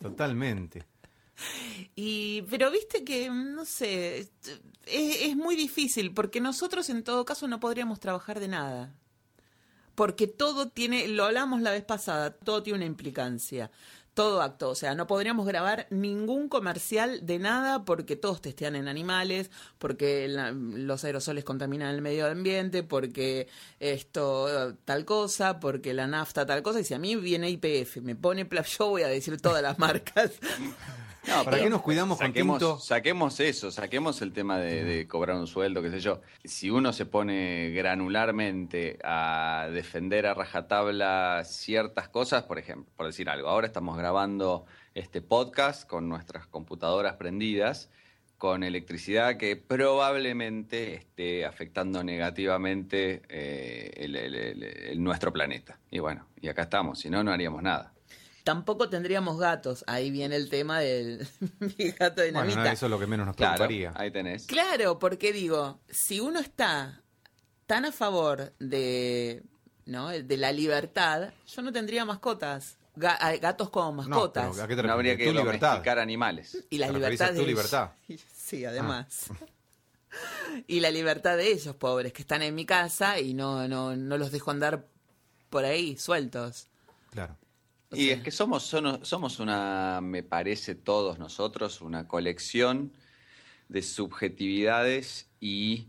Totalmente. Y, pero viste que, no sé, es, es muy difícil porque nosotros en todo caso no podríamos trabajar de nada. Porque todo tiene, lo hablamos la vez pasada, todo tiene una implicancia. Todo acto. O sea, no podríamos grabar ningún comercial de nada porque todos testean en animales, porque los aerosoles contaminan el medio ambiente, porque esto tal cosa, porque la nafta tal cosa. Y si a mí viene IPF, me pone yo voy a decir todas las marcas. (laughs) No, ¿Para qué nos cuidamos con tinto? saquemos eso, saquemos el tema de, de cobrar un sueldo, qué sé yo. Si uno se pone granularmente a defender a rajatabla ciertas cosas, por ejemplo, por decir algo, ahora estamos grabando este podcast con nuestras computadoras prendidas con electricidad que probablemente esté afectando negativamente eh, el- el- el- el- nuestro planeta. Y bueno, y acá estamos, si no, no haríamos nada. Tampoco tendríamos gatos. Ahí viene el tema del (laughs) mi gato Bueno, dinamita. no, eso es lo que menos nos Claro, preocuparía. ahí tenés. Claro, porque digo, si uno está tan a favor de, ¿no? de la libertad, yo no tendría mascotas, ga- gatos como No, mascotas. pero ¿a qué te No habría que Tu libertad. domesticar animales. y la ¿te referís libertad de tu ellos. libertad? (laughs) Sí, además. (laughs) y la libertad de ellos, pobres, que están en mi casa y no, no, no los dejo andar por ahí sueltos. Claro. Y es que somos, somos una, me parece todos nosotros, una colección de subjetividades y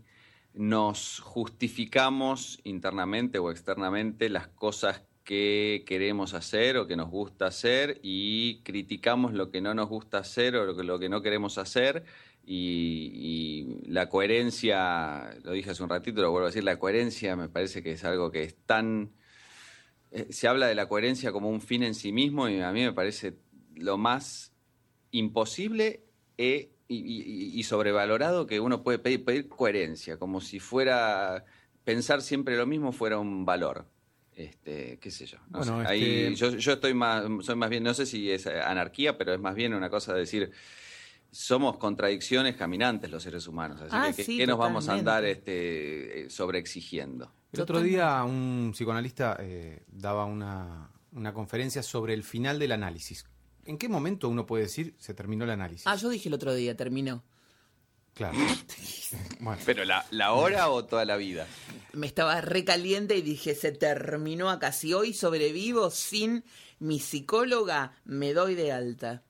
nos justificamos internamente o externamente las cosas que queremos hacer o que nos gusta hacer y criticamos lo que no nos gusta hacer o lo que, lo que no queremos hacer. Y, y la coherencia, lo dije hace un ratito, lo vuelvo a decir, la coherencia me parece que es algo que es tan... eh, se habla de la coherencia como un fin en sí mismo y a mí me parece lo más imposible e- y, y- y sobrevalorado que uno puede pedir, pedir coherencia, como si fuera pensar siempre lo mismo fuera un valor. Este, qué sé yo. no Bueno, sé. Ahí este- yo, yo estoy más, soy más bien, no sé si es anarquía, pero es más bien una cosa de decir, somos contradicciones caminantes los seres humanos, así Ah, que ¿qué- sí, ¿qué nos vamos a andar este, eh, sobreexigiendo? El otro día un psicoanalista eh, daba una, una conferencia sobre el final del análisis. ¿En qué momento uno puede decir se terminó el análisis? Ah, yo dije el otro día, terminó. Claro. (laughs) bueno, ¿Pero la, la hora o toda la vida? me estaba recaliente y dije, se terminó acá. Si hoy sobrevivo sin mi psicóloga, me doy de alta.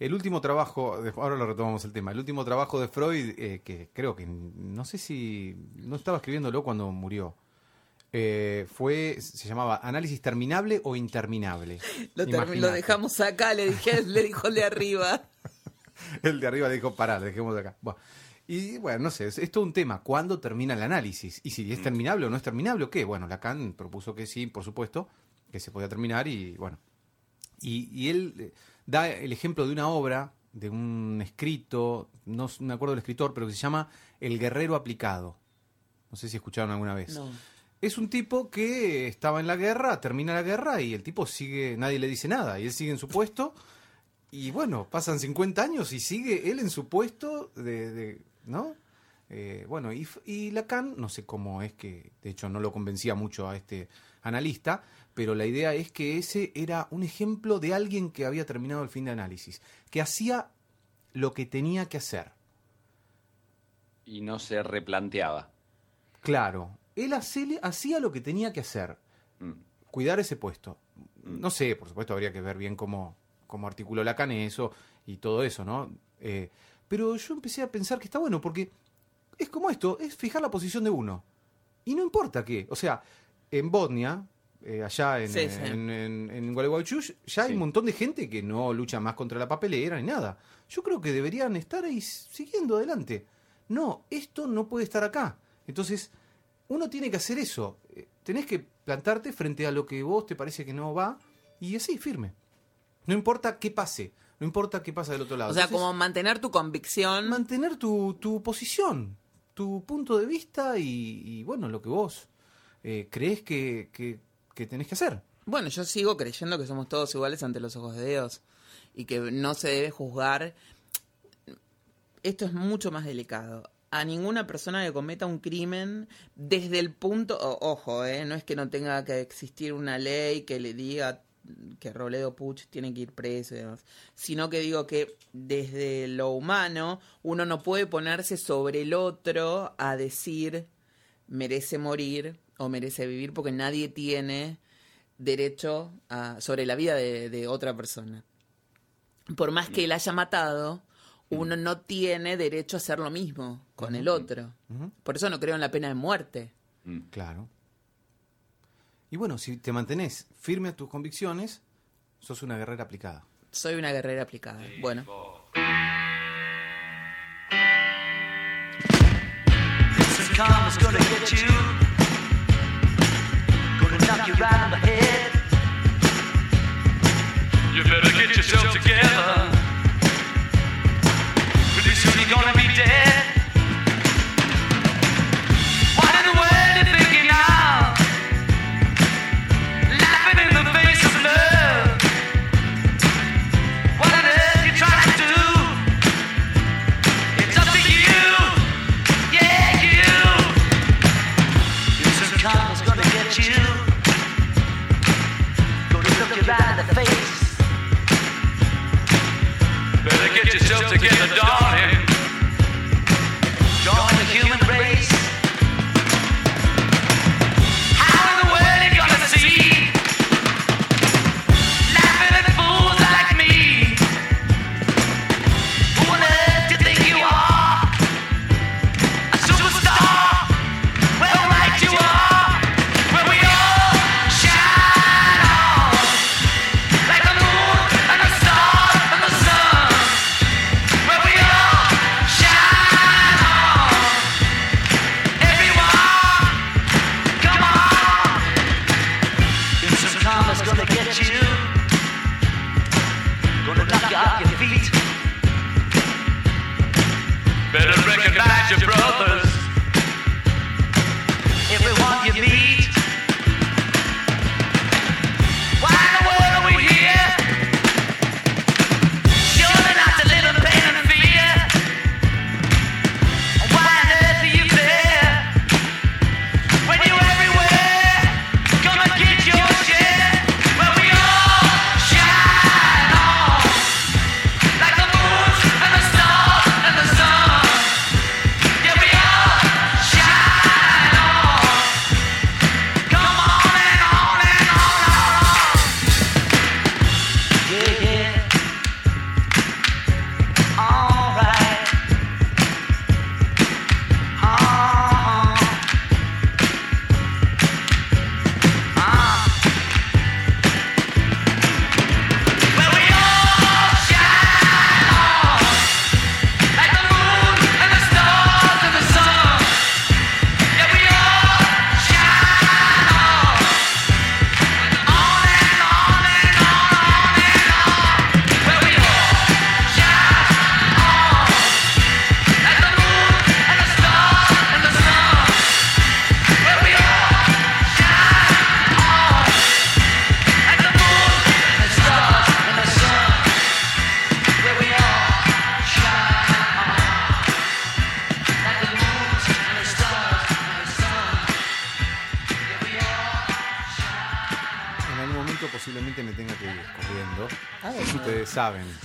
El último trabajo, de- ahora lo retomamos el tema, el último trabajo de Freud, eh, que creo que no sé si no estaba escribiéndolo cuando murió, eh, fue, se llamaba Análisis terminable o interminable. Lo, termi- Imaginate. lo dejamos acá, le dije, (laughs) le dijo el de arriba. (laughs) El de arriba le dijo, pará, le dejemos de acá. Bueno, y bueno, no sé, es, es todo un tema. ¿Cuándo termina el análisis? Y si es terminable o no es terminable o qué. Bueno, Lacan propuso que sí, por supuesto, que se podía terminar y bueno. Y, y él eh, da el ejemplo de una obra, de un escrito, no me acuerdo del escritor, pero que se llama El Guerrero Aplicado. No sé si escucharon alguna vez. No. Es un tipo que estaba en la guerra, termina la guerra y el tipo sigue, nadie le dice nada, y él sigue en su puesto. Y bueno, pasan 50 años y sigue él en su puesto de, de- ¿no? Eh, bueno, y, y Lacan, no sé cómo es que, de hecho no lo convencía mucho a este analista, pero la idea es que ese era un ejemplo de alguien que había terminado el fin de análisis, que hacía lo que tenía que hacer. Y no se replanteaba. Claro, él hacía lo que tenía que hacer. Mm. cuidar ese puesto. No sé, por supuesto, habría que ver bien cómo, cómo articuló Lacan eso y todo eso, ¿no? Eh, pero yo empecé a pensar que está bueno porque es como esto, es fijar la posición de uno. Y no importa qué. O sea, en Bosnia, eh, allá en, Sí, sí. en, en- en Gualeguaychú, ya hay Sí. un montón de gente que no lucha más contra la papelera ni nada. Yo creo que deberían estar ahí siguiendo adelante. No, esto no puede estar acá. Entonces, uno tiene que hacer eso. Eh, Tenés que plantarte frente a lo que vos te parece que no va y así, firme. No importa qué pase, no importa qué pasa del otro lado. O sea, Entonces, como mantener tu convicción. mantener tu, tu posición, tu punto de vista y, y, bueno, lo que vos eh, crees que, que- que tenés que hacer. Bueno, yo sigo creyendo que somos todos iguales ante los ojos de Dios y que no se debe juzgar. Esto es mucho más delicado. A ninguna persona que cometa un crimen desde el punto, o- ojo, eh, no es que no tenga que existir una ley que le diga que Robledo Puch tiene que ir preso y demás, sino que digo que desde lo humano uno no puede ponerse sobre el otro a decir merece morir o merece vivir porque nadie tiene derecho a- sobre la vida de, de otra persona. Por más que él haya matado, uno no tiene derecho a hacer lo mismo con el otro. Por eso no creo en la pena de muerte. Claro. Y bueno, si te mantenés firme a tus convicciones, sos una guerrera aplicada. Soy una guerrera aplicada. Bueno, Some karma's gonna get you. You better get yourself together. Pretty soon you're gonna be dead.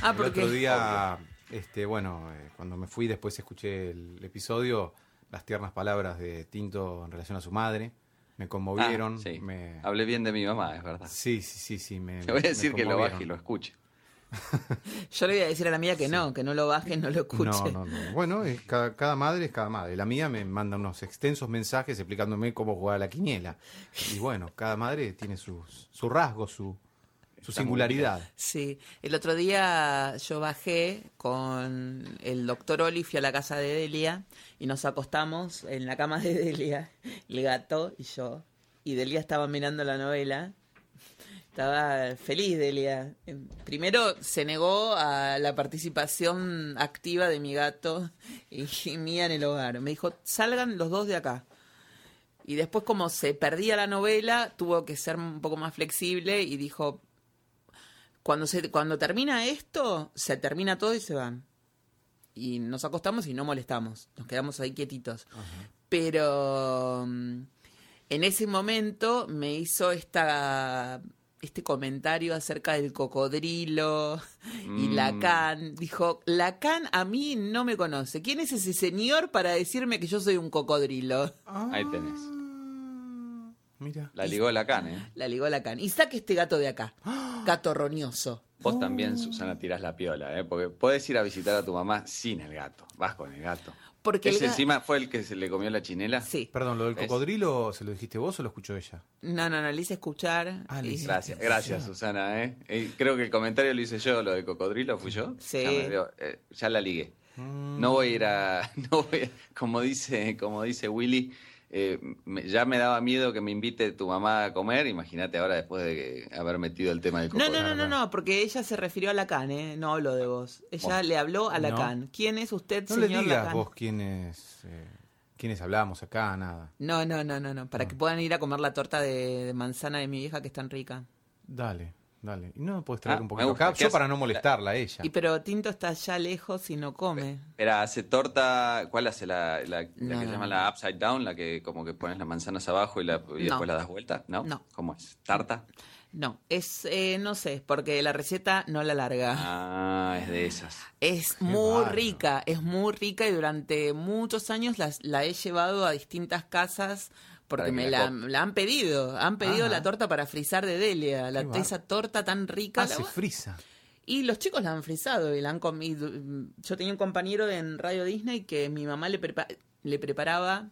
Ah, el ¿por otro día, este, bueno, eh, cuando me fui después escuché el episodio, las tiernas palabras de Tinto en relación a su madre. Me conmovieron. Ah, sí. me- Hablé bien de mi mamá, es verdad. Sí, sí, sí, sí. Me, Le voy a decir que lo baje y lo escuche. (laughs) yo le voy a decir a la mía que no, que no lo baje, no lo escuche. No, no, no. Bueno, es cada, cada madre es cada madre. La mía me manda unos extensos mensajes explicándome cómo jugar a la quiniela. Y bueno, cada madre tiene sus, su rasgo, su, su singularidad. Sí, el otro día yo bajé con el doctor Oli, fui a la casa de Delia y nos acostamos en la cama de (laughs) Delia, el gato y yo. Y Delia estaba mirando la novela. Estaba feliz Delia. Primero se negó a la participación activa de mi gato y, y mía en el hogar. Me dijo, salgan los dos de acá. Y después como se perdía la novela, tuvo que ser un poco más flexible y dijo, cuando se cuando termina esto, se termina todo y se van. Y nos acostamos y no molestamos. Nos quedamos ahí quietitos. Pero mm, en ese momento me hizo esta este comentario acerca del cocodrilo y Mm. Lacan. Dijo, Lacan a mí no me conoce. ¿Quién es ese señor para decirme que yo soy un cocodrilo? Ahí tenés. Mira. La ligó la can, ¿eh? La ligó la can. Y saque este gato de acá. Gato roñoso. Vos también, Susana, tirás la piola, ¿eh? Porque podés ir a visitar a tu mamá sin el gato. Vas con el gato. Porque ¿Ese encima fue el que se le comió la chinela? Sí. Perdón, ¿lo del ¿Ves? cocodrilo se lo dijiste vos o lo escuchó ella? No, no, no, le hice escuchar. Ah, le hice- Gracias, gracias, Susana, ¿eh? Eh, Creo que el comentario lo hice yo, lo de cocodrilo, ¿fui yo? Sí. Ya, me dio- eh, ya la ligué. No voy a ir a... (laughs) No voy a- como, dice, como dice Willy, eh, me- ya me daba miedo que me invite tu mamá a comer. Imagínate ahora después de que- haber metido el tema del No, cocodrilo. no, no, no, no, porque ella se refirió a Lacan, ¿eh? No habló de vos. Ella Bueno. le habló a No. Lacan. ¿Quién es usted, No le señor digas Lacan? vos quiénes, eh, quiénes hablamos acá, nada. No, no, no, no, no. Para que puedan ir a comer la torta de, de manzana de mi vieja que es tan rica. Dale, dale. ¿Y no puedes traer Ah, un poquito acá? ¿Qué Yo hace? para no molestarla a ella. Y pero Tinto está allá lejos y no come. Era, hace torta, ¿cuál hace la, la, la No, que no, llama no. la upside down? La que como que pones las manzanas abajo y, la, y No. después la das vuelta, ¿no? No. ¿Cómo es? ¿Tarta? No, es, eh, no sé, porque la receta no la larga. Ah, es de esas. Es muy rica, es muy rica y durante muchos años las- la, he llevado a distintas casas porque me la la, cop- la han pedido. Han pedido Ajá. la torta para frizar de Delia, la, esa torta tan rica. Ah, se frisa. y los chicos la han frizado y la han comido. Yo tenía un compañero en Radio Disney que mi mamá le, prepa- le preparaba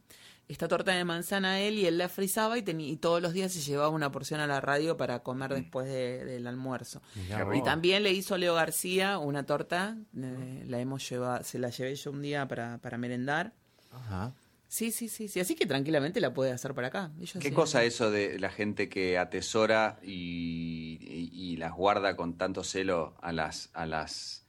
esta torta de manzana a él y él la frizaba y, y todos los días se llevaba una porción a la radio para comer después de- del almuerzo. Y también le hizo Leo García una torta, eh, la hemos llevado, se la llevé yo un día para, para merendar. Ajá. Sí, sí, sí, sí, así que tranquilamente la puede hacer por acá. Ellos ¿Qué cosa eso de la gente que atesora y, y- y las guarda con tanto celo a las, a las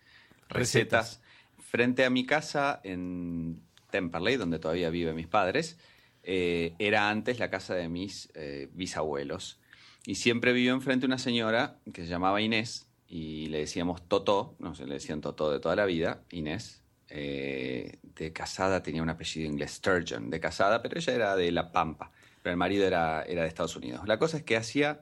recetas? Frente a mi casa en Temperley, donde todavía viven mis padres, eh, era antes la casa de mis eh, bisabuelos. Y siempre vivió enfrente una señora que se llamaba Inés y le decíamos Totó, no sé, le decían Totó de toda la vida, Inés. Eh, de casada tenía un apellido inglés, Sturgeon, de casada, pero ella era de La Pampa, pero el marido era, era de Estados Unidos. La cosa es que hacía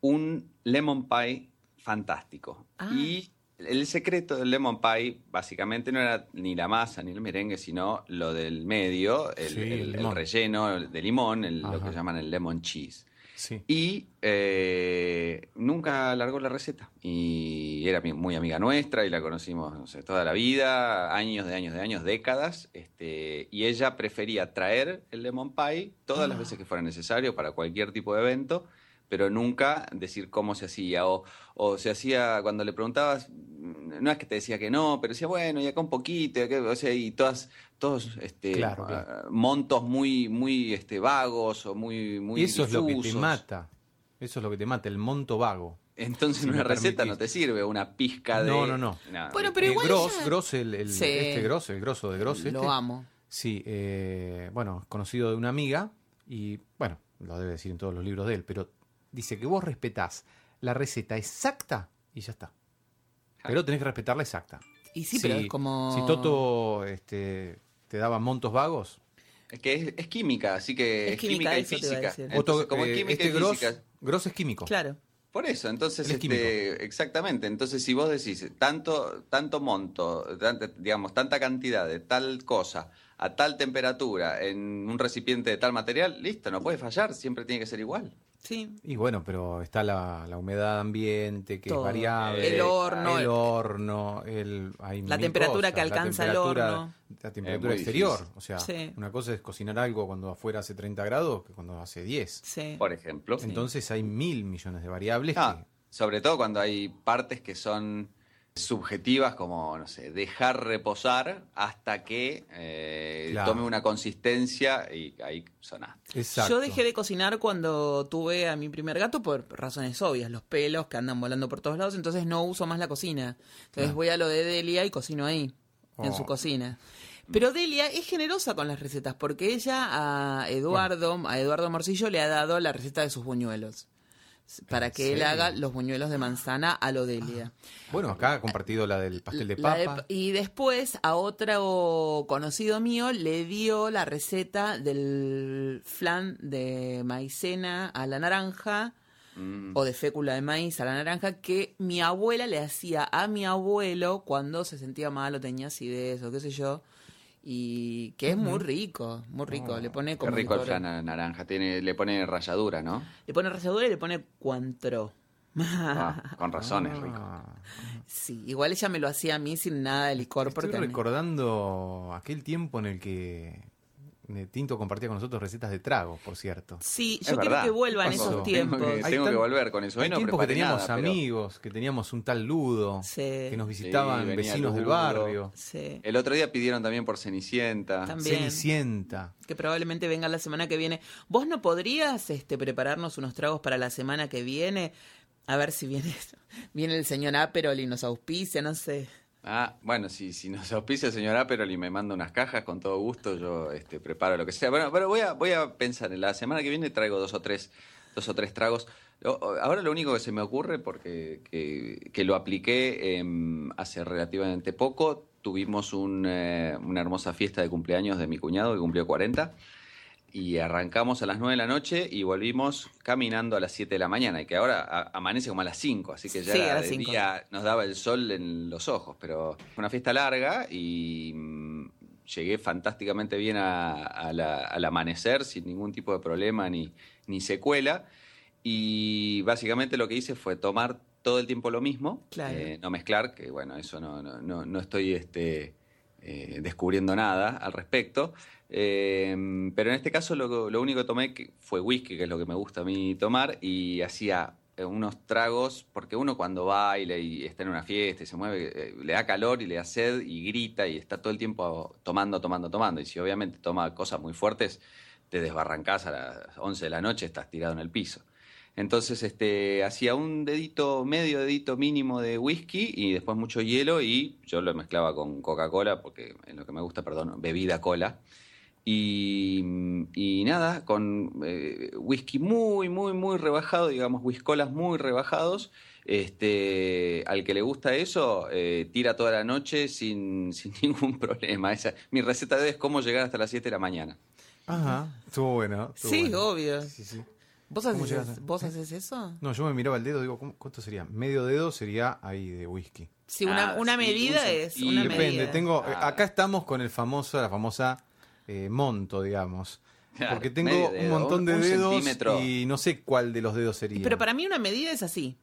un lemon pie fantástico. Ah. Y el secreto del lemon pie básicamente no era ni la masa ni el merengue, sino lo del medio, el, Sí, el- el el limón. relleno de limón, el- lo que llaman el lemon cheese. Sí. Y eh, nunca largó la receta. Y era muy amiga nuestra y la conocimos no sé, toda la vida, años de años de años, décadas. Este, y ella prefería traer el lemon pie todas las veces que fuera necesario para cualquier tipo de evento, pero nunca decir cómo se hacía. O, o se hacía, cuando le preguntabas, no es que te decía que no, pero decía, bueno, y acá un poquito, y, acá", o sea, y todas, todos este, Claro, claro. ah, montos muy, muy este, vagos o muy, muy Y eso es lo que te mata. Eso es lo que te mata, el monto vago. Entonces Si una receta permitís. no te sirve, una pizca de... No, no, no. Bueno, pero el igual Gross, ella- Gross, el, el- Sí. este Gross, el grosso de Gross. Lo este. amo. Sí, eh, bueno, conocido de una amiga y, bueno, lo debe decir en todos los libros de él, pero dice que vos respetás la receta exacta y ya está. Pero tenés que respetarla exacta. Y sí, pero es como... Si Toto este, te daba montos vagos, Es que es, es química, así que Es es, química, química, y física. Entonces, Otto, como es eh, química este y Gross, física... Gross es químico. Claro. Por eso, entonces, este, exactamente. Entonces, si vos decís tanto, tanto monto, digamos, tanta cantidad de tal cosa a tal temperatura en un recipiente de tal material, listo, no puede fallar, siempre tiene que ser igual. Sí. Y bueno, pero está la, la humedad ambiente, que Todo. es variable. El horno, El el- horno, el, hay La temperatura cosas, que alcanza el la temperatura- horno. La temperatura exterior. difícil. O sea, Sí. una cosa es cocinar algo cuando afuera hace 30 grados que cuando hace 10. Sí. Por ejemplo. Entonces hay mil millones de variables Ah, que... sobre todo cuando hay partes que son subjetivas como, no sé, dejar reposar hasta que eh, Claro. tome una consistencia y ahí sonaste. Exacto. Yo dejé de cocinar cuando tuve a mi primer gato por razones obvias, los pelos que andan volando por todos lados, entonces no uso más la cocina. Entonces voy a lo de Delia y cocino ahí, en su Oh. cocina. Pero Delia es generosa con las recetas porque ella a Eduardo, a Eduardo Morcillo le ha dado la receta de sus buñuelos. Para que él haga los buñuelos de manzana a lo Delia. Bueno, acá ha compartido la del pastel de- papa. y después a otro conocido mío le dio la receta del flan de maicena a la naranja Mm. o de fécula de maíz a la naranja que mi abuela le hacía a mi abuelo cuando se sentía mal o tenía acidez o qué sé yo. Y que es muy rico, muy rico. le pone Qué como rico el flan na- naranja. Tiene, le pone ralladura, ¿no? Le pone ralladura y le pone cuantro. Ah, con razón es rico. Ah, (laughs) Sí, igual ella me lo hacía a mí sin nada de licor Estoy porque recordando aquel tiempo en el que Tinto compartía con nosotros recetas de tragos, por cierto. Sí, Es yo quiero verdad. que vuelvan esos Tengo tiempos. que, Hay tengo tan- que volver con eso. Hay no tiempo que teníamos nada, pero amigos, que teníamos un tal Ludo, Sí. que nos visitaban vecinos del barrio. Sí, El otro día pidieron también por Cenicienta. También. Cenicienta. que probablemente venga la semana que viene. ¿Vos no podrías este, prepararnos unos tragos para la semana que viene? A ver si viene, (laughs) viene el señor Aperol y nos auspicia, no sé. Ah, bueno, si, si nos (laughs) auspicia el señor Aperol y me manda unas cajas, con todo gusto yo este, preparo lo que sea. Bueno, pero voy a, voy a pensar, en la semana que viene traigo dos o tres, dos o tres tragos. Ahora lo único que se me ocurre, porque que, que lo apliqué em, hace relativamente poco, tuvimos un, eh, una hermosa fiesta de cumpleaños de mi cuñado que cumplió 40 y arrancamos a las 9 de la noche y volvimos caminando a las 7 de la mañana y que ahora a- amanece como a las 5, así que ya Sí, a era las de cinco. día nos daba el sol en los ojos, pero fue una fiesta larga y mm, llegué fantásticamente bien a- a la- al amanecer sin ningún tipo de problema ni, ni secuela y básicamente lo que hice fue tomar todo el tiempo lo mismo, Claro. eh, no mezclar, que bueno, eso no, no, no, no estoy este, eh, descubriendo nada al respecto. Eh, pero en este caso lo, lo único que tomé fue whisky, que es lo que me gusta a mí tomar, y hacía eh, unos tragos, porque uno cuando baila y está en una fiesta y se mueve, eh, le da calor y le da sed y grita y está todo el tiempo tomando, tomando, tomando. Y si obviamente toma cosas muy fuertes, te desbarrancás a las 11 de la noche, estás tirado en el piso. Entonces, este, hacía un dedito, medio dedito mínimo de whisky y después mucho hielo y yo lo mezclaba con Coca-Cola, porque es lo que me gusta, perdón, bebida cola. Y, y nada, con eh, whisky muy, muy, muy rebajado, digamos, whiskolas muy rebajados. Este, al que le gusta eso, eh, tira toda la noche sin, (laughs) sin ningún problema. Esa, mi receta de hoy es cómo llegar hasta las 7 de la mañana. Ajá, estuvo bueno. estuvo Sí, bueno. obvio. Sí, sí. ¿Vos ¿Cómo haces, llegas a- ¿Vos haces eso? No, yo me miraba el dedo, digo, ¿cómo- ¿cuánto sería? Medio dedo sería ahí de whisky. Sí, una, Ah, una medida un es una Depende, medida. tengo, eh, Ah. acá estamos con el famoso, la famosa eh, monto, digamos. Claro, Porque tengo un dedo, montón de un dedos centímetro. y no sé cuál de los dedos sería. Pero para mí una medida es así.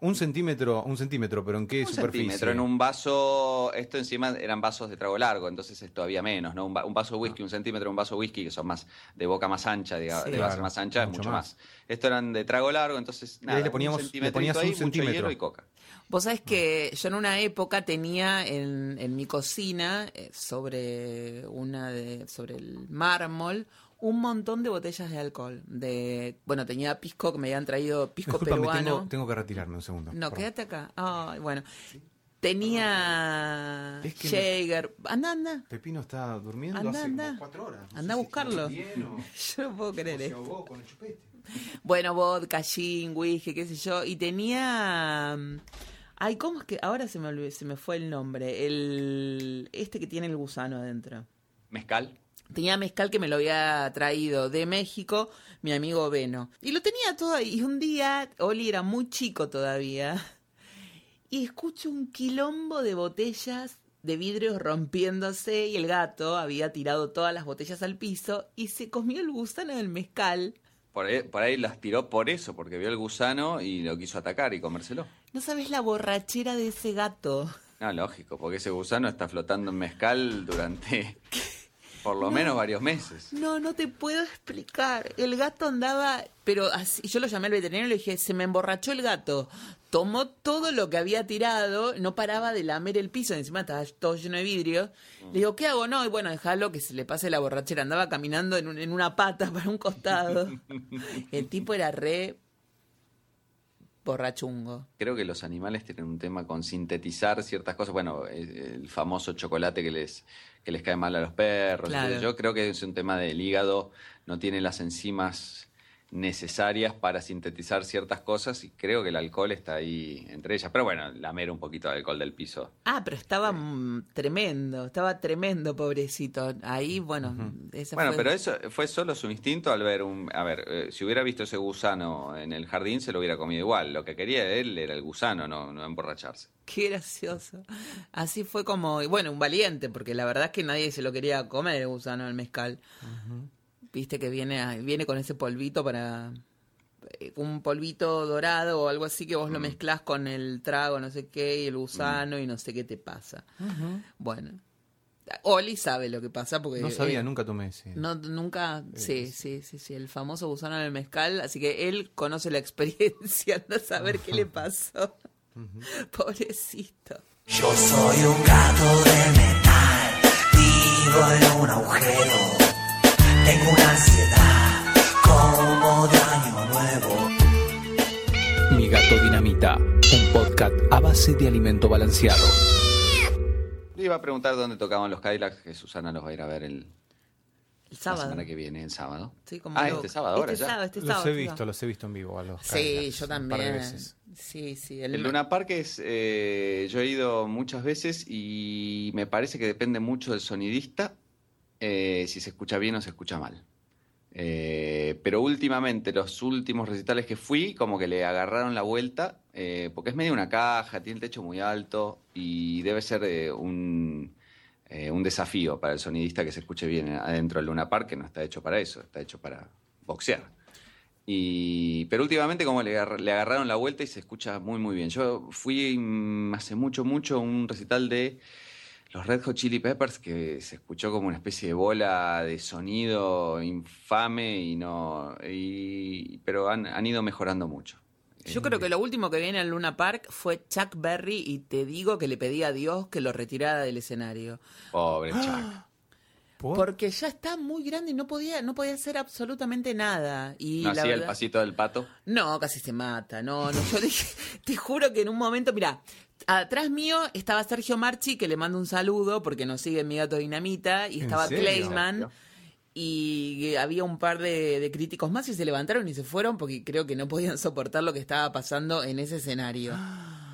Un centímetro, un centímetro, pero ¿en qué un superficie? centímetro en un vaso, esto encima eran vasos de trago largo, entonces es todavía menos, ¿no? Un, va- un vaso de whisky, un centímetro, un vaso de whisky, que son más de boca más ancha, de, Sí. de base Claro, más ancha, es mucho mucho más. más. Esto eran de trago largo, entonces ahí nada, le poníamos- un le ponías un ahí, mucho centímetro. hielo y coca. Vos sabés que yo en una época tenía en, en mi cocina, eh, sobre una de, sobre el mármol, un montón de botellas de alcohol. De, bueno, tenía pisco que me habían traído pisco Disculpame, peruano. tengo, tengo que retirarme un segundo. No, quédate acá. Bueno. Tenía Es que me-. Anda, anda. Pepino está durmiendo Anda, hace anda. como cuatro horas. No Anda a buscarlo. o- (laughs) Yo no puedo creer esto. ahogó con el chupete. Bueno, vodka, gin, whisky, qué sé yo. Y tenía. mm, Ay, ¿cómo es que.? Ahora se me, olvidó- se me fue el nombre. El. Este que tiene el gusano adentro. Mezcal. Tenía mezcal que me lo había traído de México mi amigo Beno. Y lo tenía todo ahí. Y un día, Oli era muy chico todavía. Y escucho un quilombo de botellas de vidrio rompiéndose. Y el gato había tirado todas las botellas al piso. Y se comió el gusano del mezcal. Por ahí, por ahí las tiró por eso, porque vio el gusano y lo quiso atacar y comérselo. No sabes la borrachera de ese gato. No, lógico, porque ese gusano está flotando en mezcal durante (laughs) por lo menos varios meses. No, no te puedo explicar. El gato andaba, pero así, yo lo llamé al veterinario y le dije, se me emborrachó el gato. Tomó todo lo que había tirado, no paraba de lamer el piso, encima estaba todo lleno de vidrio. Le digo, ¿qué hago? No, y bueno, déjalo que se le pase la borrachera. Andaba caminando en, un- en una pata (laughs) para un costado. (laughs) El tipo era re borrachungo. Creo que los animales tienen un tema con sintetizar ciertas cosas. Bueno, eh, el famoso chocolate que les, que les cae mal a los perros. Claro. Yo creo que es un tema del hígado, no tiene las enzimas necesarias para sintetizar ciertas cosas y creo que el alcohol está ahí entre ellas. Pero bueno, lamer un poquito de alcohol del piso. Ah, pero estaba mm, tremendo, estaba tremendo, pobrecito. Ahí, bueno, ese Bueno, fue- pero eso fue solo su instinto al ver un... A ver, eh, si hubiera visto ese gusano en el jardín, se lo hubiera comido igual. Lo que quería él era el gusano, no, no emborracharse. Qué gracioso. Así fue como, y bueno, un valiente, porque la verdad es que nadie se lo quería comer el gusano del mezcal. Viste que viene, a- viene con ese polvito para eh, un polvito dorado o algo así que vos lo mezclás con el trago, no sé qué, y el gusano y no sé qué te pasa. Bueno, Oli sabe lo que pasa porque No sabía, eh, nunca tomé ese. No, nunca, sí, sí, sí, sí, el famoso gusano del mezcal, así que él conoce la experiencia, (laughs) anda a saber qué le pasó. Pobrecito. Yo soy un gato de metal, vivo en un agujero. Tengo una ansiedad como de año nuevo. Mi gato dinamita, un podcast a base de alimento balanceado. Le iba a preguntar dónde tocaban los Cadillacs, que Susana los va a ir a ver el, El la sábado. semana que viene, el sábado. Sí, como ah, loco. este sábado ahora Este ya. sábado, este los sábado, he visto, sábado. los he visto en vivo a los Sí, Cadillacs yo un par de también. veces. Sí, sí. El Luna Park es, eh, yo he ido muchas veces y me parece que depende mucho del sonidista, eh, si se escucha bien o se escucha mal. Eh, pero últimamente, los últimos recitales que fui, como que le agarraron la vuelta, eh, porque es medio una caja, tiene el techo muy alto y debe ser eh, un, un desafío para el sonidista que se escuche bien adentro del Luna Park, que no está hecho para eso, está hecho para boxear. Y, pero últimamente como le, le agarraron la vuelta y se escucha muy muy bien. Yo fui mm, hace mucho mucho un recital de los Red Hot Chili Peppers que se escuchó como una especie de bola de sonido infame y no y, pero han, han ido mejorando mucho. Yo creo que lo último que viene al Luna Park fue Chuck Berry y te digo que le pedí a Dios que lo retirara del escenario. Pobre Chuck. (gasps) (gasps) ¿Por? Porque ya está muy grande y no podía, no podía hacer absolutamente nada. Y ¿No la hacía el pasito del pato? No, casi se mata. No, no, yo dije, (laughs) te juro que en un momento, mira, atrás mío estaba Sergio Marchi, que le mando un saludo porque nos sigue en mi gato dinamita, y ¿En estaba? Clayman. Y había un par de, de críticos más y se levantaron y se fueron porque creo que no podían soportar lo que estaba pasando en ese escenario. (gasps) (gasps)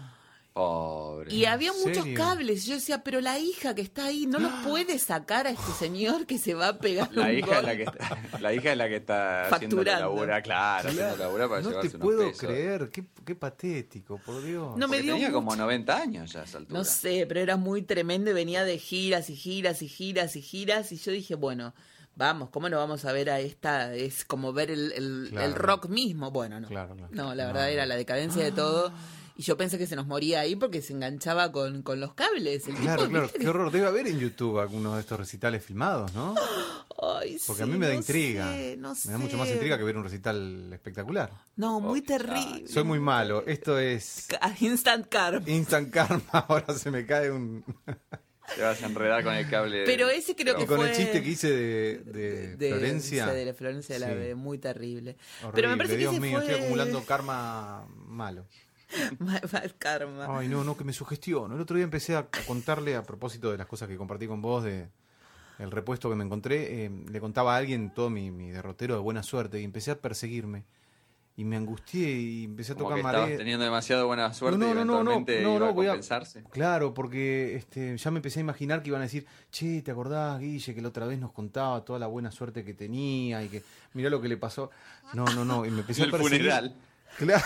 Pobre. Y había ¿En muchos serio? cables. Yo decía, pero la hija que está ahí no lo (gasps) puede sacar a este señor que se va a pegar La un hija, es la, que está, la hija es la que está haciendo labura, claro, haciendo la labura para no llevarse te puedo pesos. creer, qué, qué patético, por Dios. No me dio tenía como mucho. 90 años ya a esa altura. No sé, pero era muy tremendo y venía de giras y giras y giras y giras y yo dije, bueno, vamos, ¿cómo no vamos a ver a esta? Es como ver el, el- Claro. el rock mismo. Bueno, no. Claro. No, la No, verdad no. era la decadencia de todo. Y yo pensé que se nos moría ahí porque se enganchaba con, con los cables. El Claro, tipo, claro, ¿viste? qué horror. Debe haber en YouTube algunos de estos recitales filmados, ¿no? Ay, Porque a mí me da no intriga. sé, no me da mucho más intriga que ver un recital espectacular. No, muy Oh, terrible. Soy muy malo. Esto es Instant Carb. Instant Karma. (laughs) Ahora se me cae un... (laughs) Te vas a enredar con el cable. Pero ese creo que Y con fue... el chiste que hice de, de de Florencia. de la Florencia de la Sí. B, muy terrible. Horrible. Pero me parece Dios que ese mío, fue... estoy acumulando karma malo. (laughs) mal, mal karma. Ay, no, no, que me sugestiono. El otro día empecé a, a contarle a propósito de las cosas que compartí con vos, de el repuesto que me encontré. eh, le contaba a alguien todo mi, mi derrotero de buena suerte y empecé a perseguirme. Y me angustié y empecé a Como tocar que estabas marea. teniendo demasiado buena suerte No, y no, no, no, eventualmente no, iba no, a voy a- compensarse. Claro, porque este, ya me empecé a imaginar que iban a decir, che, ¿te acordás, Guille, que la otra vez nos contaba toda la buena suerte que tenía y que mirá lo que le pasó? No, no, no, y me empecé (laughs) El a perseguir. funeral. Claro.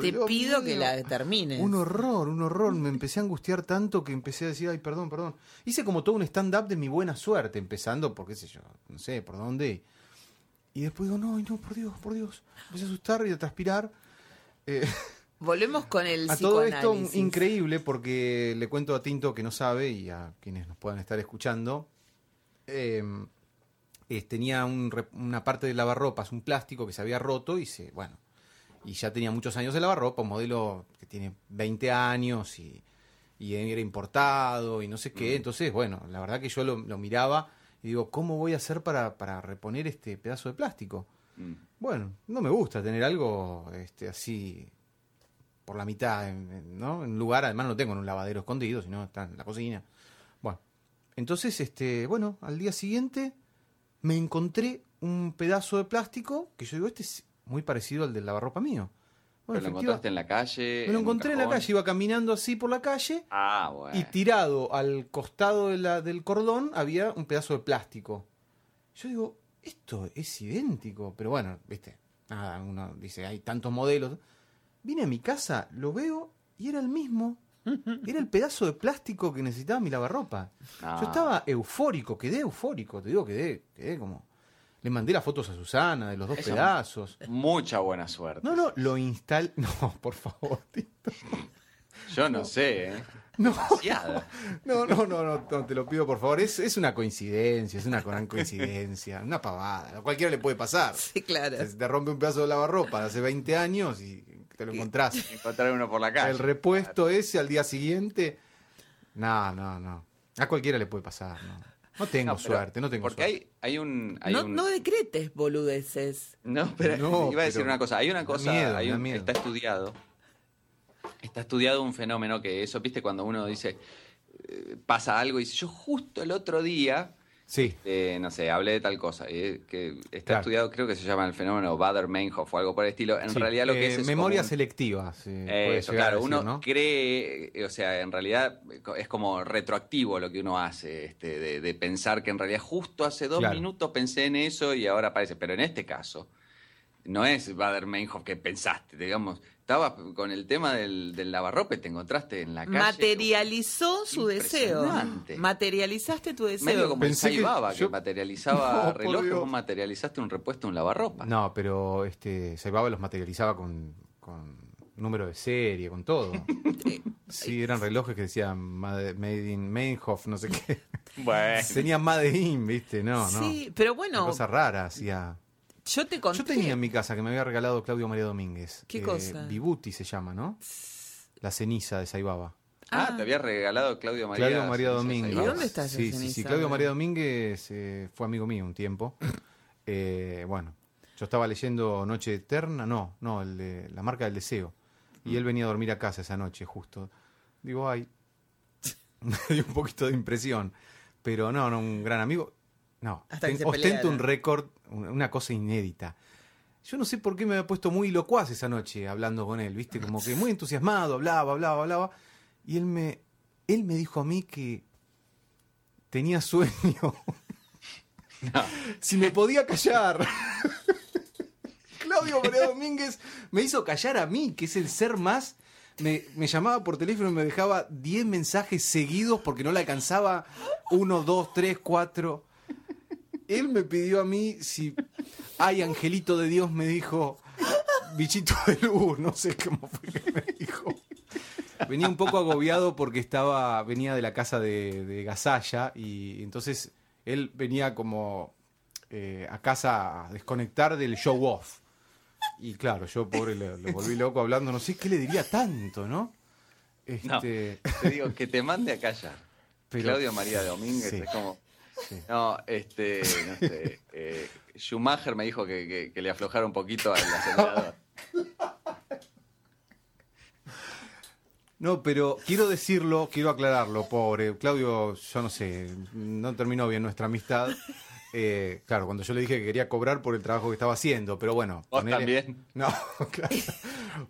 Te Dios pido mío. que la termines. Un horror, un horror. Me empecé a angustiar tanto que empecé a decir, ay, perdón, perdón. Hice como todo un stand-up de mi buena suerte, empezando por qué sé yo, no sé por dónde. Y después digo, no, no, por Dios, por Dios. Empecé a asustar y a transpirar. Eh, (laughs) Volvemos con el (laughs) a todo esto, increíble, porque le cuento a Tinto que no sabe y a quienes nos puedan estar escuchando. eh, es- tenía un una parte de lavarropas, un plástico que se había roto y se, bueno, y ya tenía muchos años de lavarropa, un modelo que tiene 20 años y, y era importado y no sé qué. Entonces, bueno, la verdad que yo lo, lo miraba y digo, ¿cómo voy a hacer para, para reponer este pedazo de plástico? Mm. Bueno, no me gusta tener algo este, así por la mitad, ¿no? En un lugar, además no tengo en un lavadero escondido, sino está en la cocina. Bueno, entonces, este, bueno, al día siguiente me encontré un pedazo de plástico que yo digo, este es muy parecido al del lavarropa mío. ¿Pero Bueno, lo encontraste en la calle? me lo encontré en la calle, iba caminando así por la calle Ah, bueno. y tirado al costado de la- del cordón había un pedazo de plástico. Yo digo, esto es idéntico, pero bueno, viste, nada, uno dice, hay tantos modelos. Vine a mi casa, lo veo y era el mismo. (laughs) Era el pedazo de plástico que necesitaba mi lavarropa. Ah. Yo estaba eufórico, quedé eufórico, te digo, quedé, quedé como... Le mandé las fotos a Susana de los dos Eso- pedazos. Mucha buena suerte. No, no, lo instal... (laughs) No, por favor, Tito. Yo no sé, ¿eh? No. No, no, no, no, no, te lo pido por favor. Es, es una coincidencia, es una gran coincidencia, una pavada. A cualquiera le puede pasar. Sí, claro. Se te rompe un pedazo de lavarropa de hace 20 años y te lo encontrás. Encontrar uno por la calle. El repuesto ese al día siguiente. No, no, no. A cualquiera le puede pasar. No, no tengo No, pero- suerte, no tengo Porque suerte. hay, hay un... Hay No, un... no decretes boludeces. No, pero No, (laughs) iba a decir pero una cosa. Hay una cosa, miedo, hay da un- miedo. está estudiado. Está estudiado un fenómeno que eso, viste, cuando uno dice, eh, pasa algo y dice, yo justo el otro día, Sí, eh, no sé, hablé de tal cosa, eh, que está Claro. estudiado, creo que se llama el fenómeno Bader-Meinhof o algo por el estilo. En sí. realidad lo que Eh, es es memoria un- selectiva. se puede eso, claro, decir, uno ¿no? cree, eh, o sea, en realidad eh, es como retroactivo lo que uno hace, este, de, de pensar que en realidad justo hace dos Claro. minutos pensé en eso y ahora aparece. Pero en este caso, no es Bader Meinhof que pensaste, digamos, estabas con el tema del, del lavarropa y te encontraste en la calle. Materializó su deseo. Materializaste tu Medio deseo. como Pensé el que Saibaba, que, yo- materializaba (laughs) No, relojes, vos materializaste un repuesto, un lavarropa. No, pero este Saibaba los materializaba con, con número de serie, con todo. (laughs) Sí, eran relojes que decían Made in Meinhof, no sé qué. Bueno, Tenían Made in, ¿viste? No, no. Sí, pero Una bueno, cosa rara hacía. Yo te conté. Yo tenía en mi casa que me había regalado Claudio María Domínguez. Eh, ¿Qué cosa? Vibuti se llama, ¿no? La ceniza de Saibaba. ah, Ah. te había regalado Claudio María. Claudio María Domínguez. ¿Y dónde está esa Sí, sí, sí. Claudio? María Domínguez eh, fue amigo mío un tiempo. (coughs) Eh, bueno, yo estaba leyendo Noche Eterna, no, no, el de La Marca del Deseo. Y él venía a dormir a casa esa noche, justo. Digo, ay, (laughs) me dio un poquito de impresión. Pero no, no, un gran amigo. No, Hasta que ten- se ostento pelearon. un récord, un- una cosa inédita. Yo no sé por qué me había puesto muy locuaz esa noche hablando con él, ¿viste? Como que muy entusiasmado, hablaba, hablaba, hablaba. Y él me, él me dijo a mí que tenía sueño. (laughs) Si me podía callar. (laughs) Claudio María Domínguez me hizo callar a mí, que es el ser más. Me, me llamaba por teléfono y me dejaba 10 mensajes seguidos porque no le alcanzaba 1, 2, 3, 4. Él me pidió a mí si. Ay, angelito de Dios, me dijo. Bichito de luz, no sé cómo fue que me dijo. Venía un poco agobiado porque estaba. Venía de la casa de, de Gasalla y entonces él venía como eh, a casa a desconectar del show off. Y claro, yo pobre le, le volví loco hablando, no sé qué le diría tanto, ¿no? No, Este, te digo, que te mande a callar. Pero- Claudio María Domínguez Sí. es como... Sí. No, este, no sé, eh, Schumacher me dijo que, que- que le aflojara un poquito al acelerador. No, pero quiero decirlo, quiero aclararlo, pobre. Claudio, yo no sé, no terminó bien nuestra amistad. Eh, claro, cuando yo le dije que quería cobrar por el trabajo que estaba haciendo, pero bueno. ¿Vos ponele- también? No, (laughs) claro.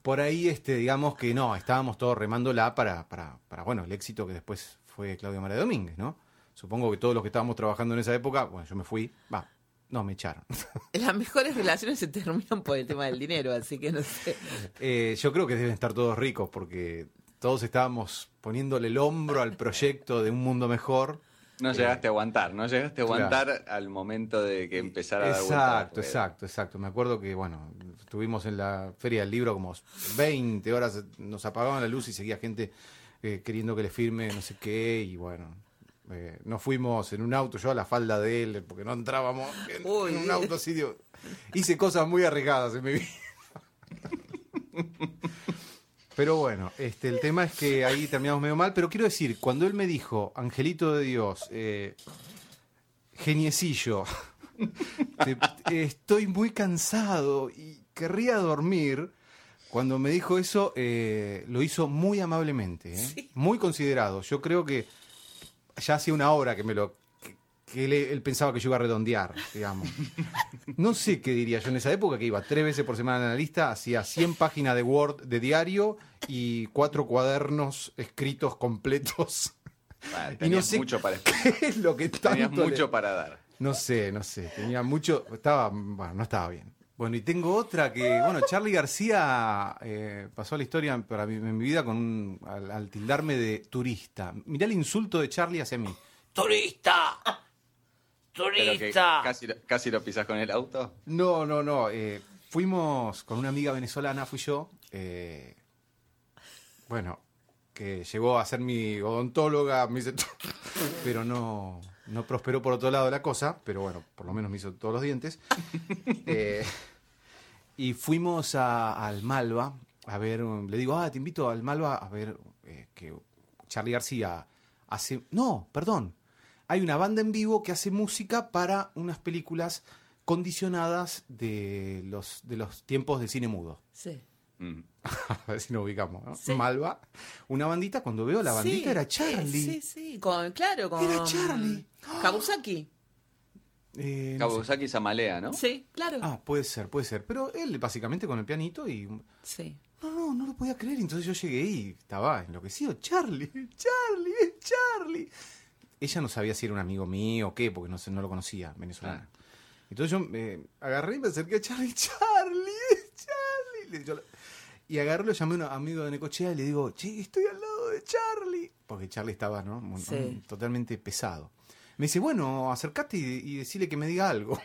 Por ahí, este, digamos que no, estábamos todos remándola para, para, para, bueno, el éxito que después fue Claudio María Domínguez, ¿no? Supongo que todos los que estábamos trabajando en esa época, bueno, yo me fui, va, no, me echaron. (laughs) Las mejores relaciones se terminan por el tema del dinero, así que no sé. (laughs) Eh, yo creo que deben estar todos ricos porque todos estábamos poniéndole el hombro al proyecto de un mundo mejor. No Eh, llegaste a aguantar, no llegaste a claro. aguantar al momento de que empezara a dar Exacto, exacto, exacto. Me acuerdo que, bueno, estuvimos en la Feria del Libro como 20 horas, nos apagaban la luz y seguía gente eh, queriendo que le firme no sé qué, y bueno, eh, nos fuimos en un auto, yo a la falda de él, porque no entrábamos en, un auto así, digo, hice cosas muy arriesgadas en mi vida. (laughs) Pero bueno, este, el tema es que ahí terminamos medio mal, pero quiero decir, cuando él me dijo, Angelito de Dios, eh, geniecillo, (laughs) te- estoy muy cansado y querría dormir, cuando me dijo eso, eh, lo hizo muy amablemente, ¿eh? muy considerado. Yo creo que ya hacía una hora que me lo que, él, él pensaba que yo iba a redondear, digamos. No sé qué diría yo en esa época, que iba tres veces por semana en la lista, hacía 100 páginas de Word de diario y cuatro cuadernos escritos completos. Ah, Y no sé mucho para qué es lo que tanto tenías le- mucho para dar. No sé, no sé. Tenía mucho. Estaba. Bueno, no estaba bien. Bueno, y tengo otra que. Bueno, Charlie García eh, pasó a la historia para mi, en mi vida con un, al, al tildarme de turista. Mirá el insulto de Charlie hacia mí. ¡Turista! ¡Turista! casi, lo- casi lo pisas con el auto. No, no, no. eh, fuimos con una amiga venezolana, fui yo. eh, bueno, que llegó a ser mi odontóloga, me todo, (laughs) pero no, no prosperó por otro lado la cosa, pero bueno, por lo menos me hizo todos los dientes. (laughs) Eh, y fuimos a- al Malva a ver, un- le digo, ah, te invito al Malva a ver eh, que Charlie García hace... No, perdón. Hay una banda en vivo que hace música para unas películas condicionadas de los, de los tiempos del cine mudo. Sí. Mm. (laughs) A ver si nos ubicamos, ¿no? Sí. Malva. Una bandita, cuando veo la bandita Sí, era eh, Charlie. Sí, sí, con, claro, con... Era Charlie. Kabusaki. Eh, no sé. Kawasaki Samalea, ¿no? Sí, claro. Ah, puede ser, puede ser. Pero él básicamente con el pianito y... Sí. No, no, no lo podía creer. Entonces yo llegué y estaba enloquecido. Charlie, (laughs) Charlie, es Charlie. Ella no sabía si era un amigo mío o qué, porque no, no lo conocía, venezolano. Entonces yo me agarré y me acerqué a Charlie. (laughs) Charlie, Charlie. Le- yo y agarré, lo llamé a un amigo de Necochea y le digo, che, estoy al lado de Charlie. Porque Charlie estaba, ¿no? Sí. totalmente pesado. Me dice, bueno, acercate y, y decirle que me diga algo.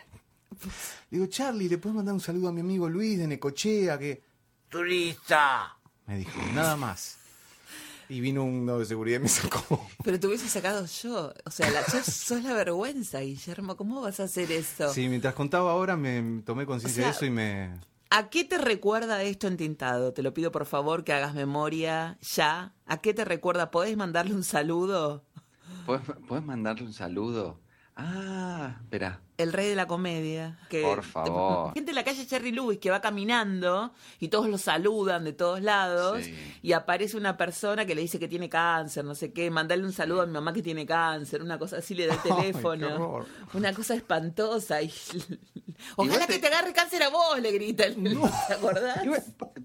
Le (laughs) digo, Charlie, ¿le puedes mandar un saludo a mi amigo Luis de Necochea? Que ¡Turista! me dijo, nada más. Y vino uno de seguridad y me sacó. Pero te hubiese sacado yo. O sea, la, sos, sos la vergüenza, Guillermo. ¿Cómo vas a hacer eso? Sí, mientras contaba ahora me tomé conciencia O sea, de eso y me... ¿A qué te recuerda esto entintado? Te lo pido por favor que hagas memoria ya. ¿A qué te recuerda? ¿Podés mandarle un saludo? ¿Puedes, puedes mandarle un saludo? Ah, espera. El rey de la comedia. Que Por favor. Gente en la calle Jerry Lewis que va caminando y todos lo saludan de todos lados Sí. y aparece una persona que le dice que tiene cáncer, no sé qué, mandarle un saludo a mi mamá que tiene cáncer, una cosa así le da el (laughs) teléfono. una cosa espantosa. Y... (laughs) Ojalá te- que te agarre cáncer a vos, le grita. el- (laughs) ¿Te acordás?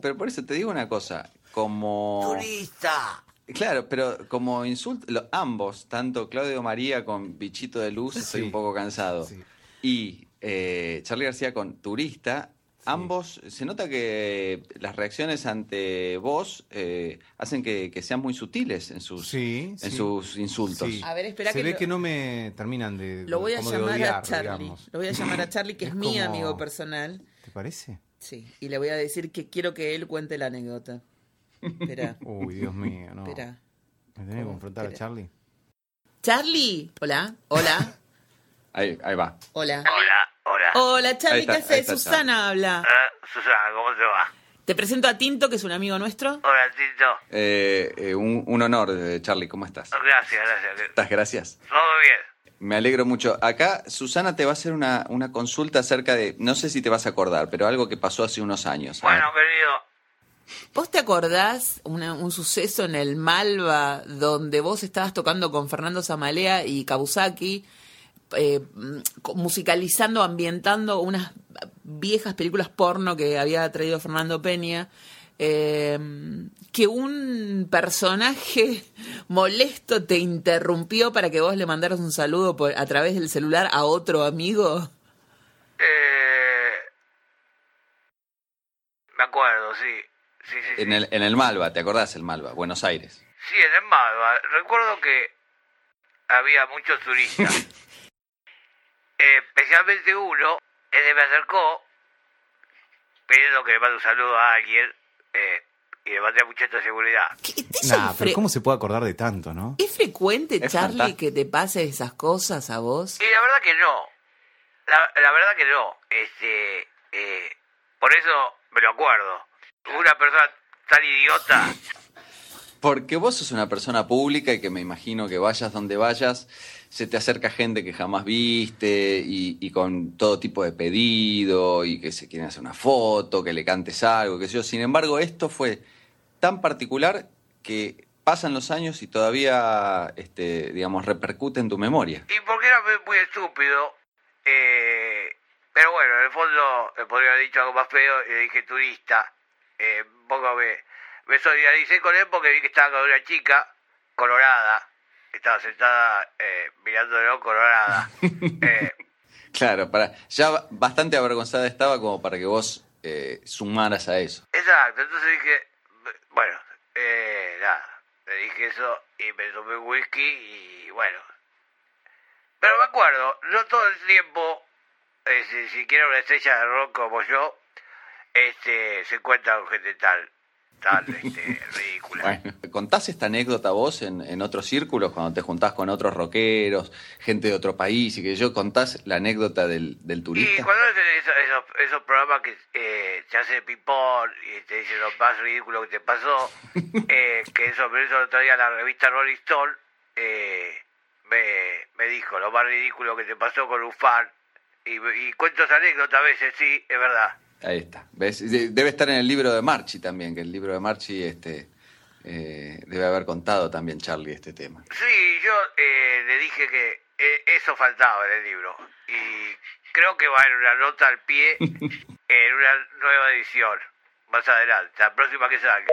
Pero por eso te digo una cosa, como... ¡Turista! Claro, pero como insulto, lo- ambos, tanto Claudio María con Bichito de Luz, estoy Sí. un poco cansado, Sí. y eh, Charlie García con Turista, ambos, se nota que las reacciones ante vos eh, hacen que, que sean muy sutiles en sus, Sí, en sí. sus insultos. Sí. A ver, espera Se que ve lo- que no me terminan de Lo voy a llamar a Charlie. digamos. Lo voy a llamar a Charlie, que es, Es mi como- amigo personal. ¿Te parece? Sí, y le voy a decir que quiero que él cuente la anécdota. Espera, (laughs) Uy, Dios mío, no. espera. ¿Me tenés que confrontar a. Charlie? Charlie, hola, hola, Ahí, ahí va. hola. Hola, hola. Hola, Charlie, está, ¿qué haces? Susana habla. Ah, Susana, ¿cómo te va? Te presento a Tinto, que es un amigo nuestro. Hola, Tito. Eh, eh, un, un honor, eh, Charlie, ¿cómo estás? Gracias, gracias. ¿Estás? Gracias. Todo bien. Me alegro mucho. Acá Susana te va a hacer una, una consulta acerca de, no sé si te vas a acordar, pero algo que pasó hace unos años. Bueno, querido. ¿Vos te acordás un suceso en el Malva donde vos estabas tocando con Fernando Zamalea y Kabusaki, eh, musicalizando, ambientando unas viejas películas porno que había traído Fernando Peña? eh, que un personaje molesto te interrumpió para que vos le mandaras un saludo por, a través del celular a otro amigo. Eh... Me acuerdo, sí. Sí, sí, sí. En el, en el Malva, ¿te acordás el Malva? Buenos Aires. Sí, en el Malva. Recuerdo que había muchos turistas. (laughs) Eh, especialmente uno, ese me acercó pidiendo que le mande un saludo a alguien eh, y le mandé mucha seguridad. ¿Qué- ¿Es, Nah, pero ¿cómo se puede acordar de tanto, no? ¿Es frecuente, Es Charlie, fantástico. que te pase esas cosas a vos? Y la verdad que no. La, la verdad que no. Este, eh, por eso me lo acuerdo. Una persona tan idiota. Porque vos sos una persona pública y que me imagino que vayas donde vayas, se te acerca gente que jamás viste y, y con todo tipo de pedido y que se quieren hacer una foto, que le cantes algo, qué sé yo. Sin embargo, esto fue tan particular que pasan los años y todavía, este, digamos, repercute en tu memoria. Y porque era muy- muy estúpido, eh, pero bueno, en el fondo me podría haber dicho algo más feo y le dije turista. Eh, un poco me, me solidaricé con él porque vi que estaba con una chica colorada, que estaba sentada eh, mirándolo colorada. (laughs) Eh, Claro, para, ya ba- bastante avergonzada estaba como para que vos eh, sumaras a eso. exacto, entonces dije, bueno, eh, nada, le dije eso y me tomé un whisky y bueno. Pero me acuerdo, no todo el tiempo, eh, si, si quiere una estrella de rock como yo, este, se encuentra con gente tal, tal, este, (laughs) ridícula. Bueno, ¿contás esta anécdota vos en, en otros círculos cuando te juntás con otros rockeros, gente de otro país y que yo contás la anécdota del, del Y turista? cuando hacen esos, esos, esos programas que eh, se hace ping-pong y te dicen lo más ridículo que te pasó, (laughs) eh, que eso, pero eso lo traía la revista Rolling Stone, eh, me, me dijo lo más ridículo que te pasó con un fan. Y, y cuento esa anécdota a veces, sí, es verdad. Ahí está. ¿Ves? De- Debe estar en el libro de Marchi también, que el libro de Marchi este, eh, debe haber contado también Charlie este tema. Sí, yo eh, le dije que eh, eso faltaba en el libro. Y creo que va en una nota al pie (laughs) en una nueva edición. Más adelante, la próxima que salga.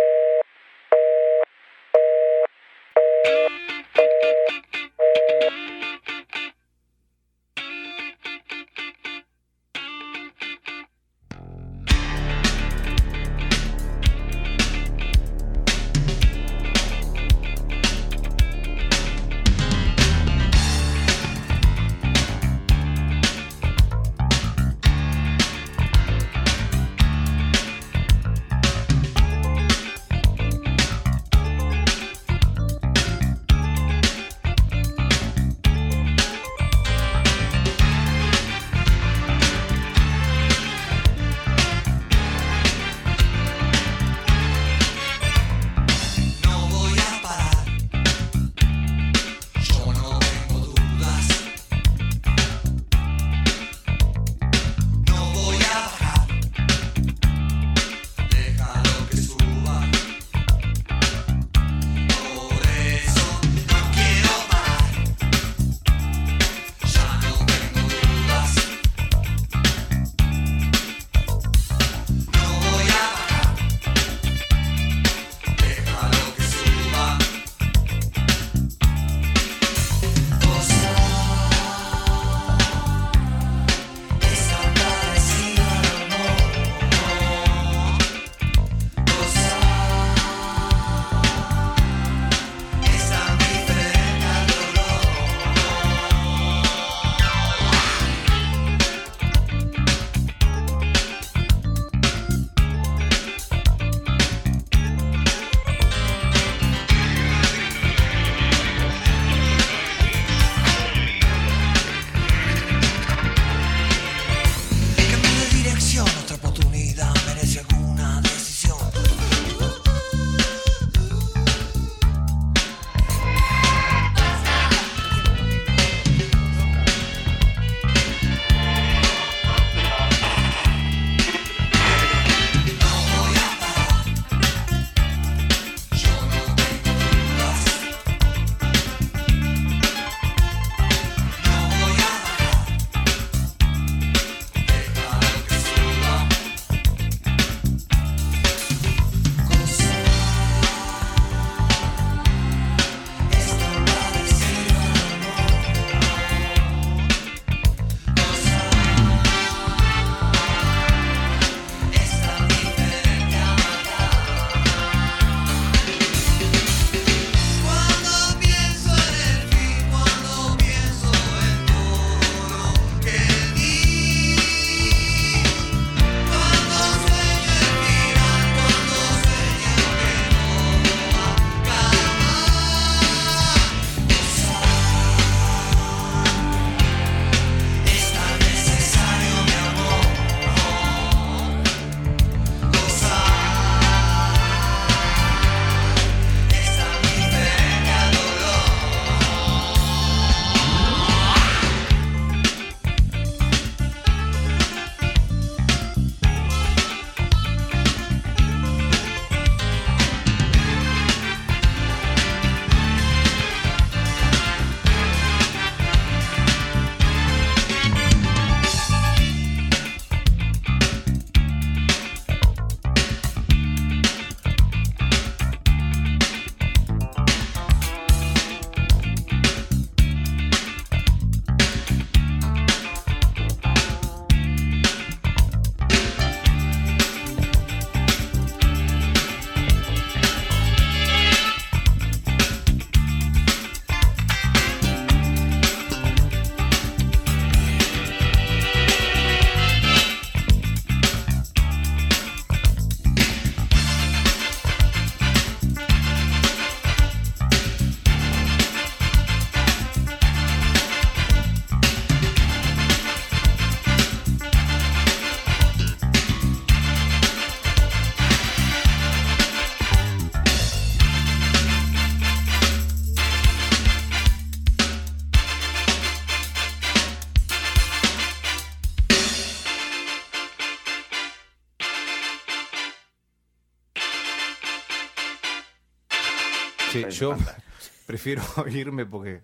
Yo (laughs) prefiero (laughs) irme porque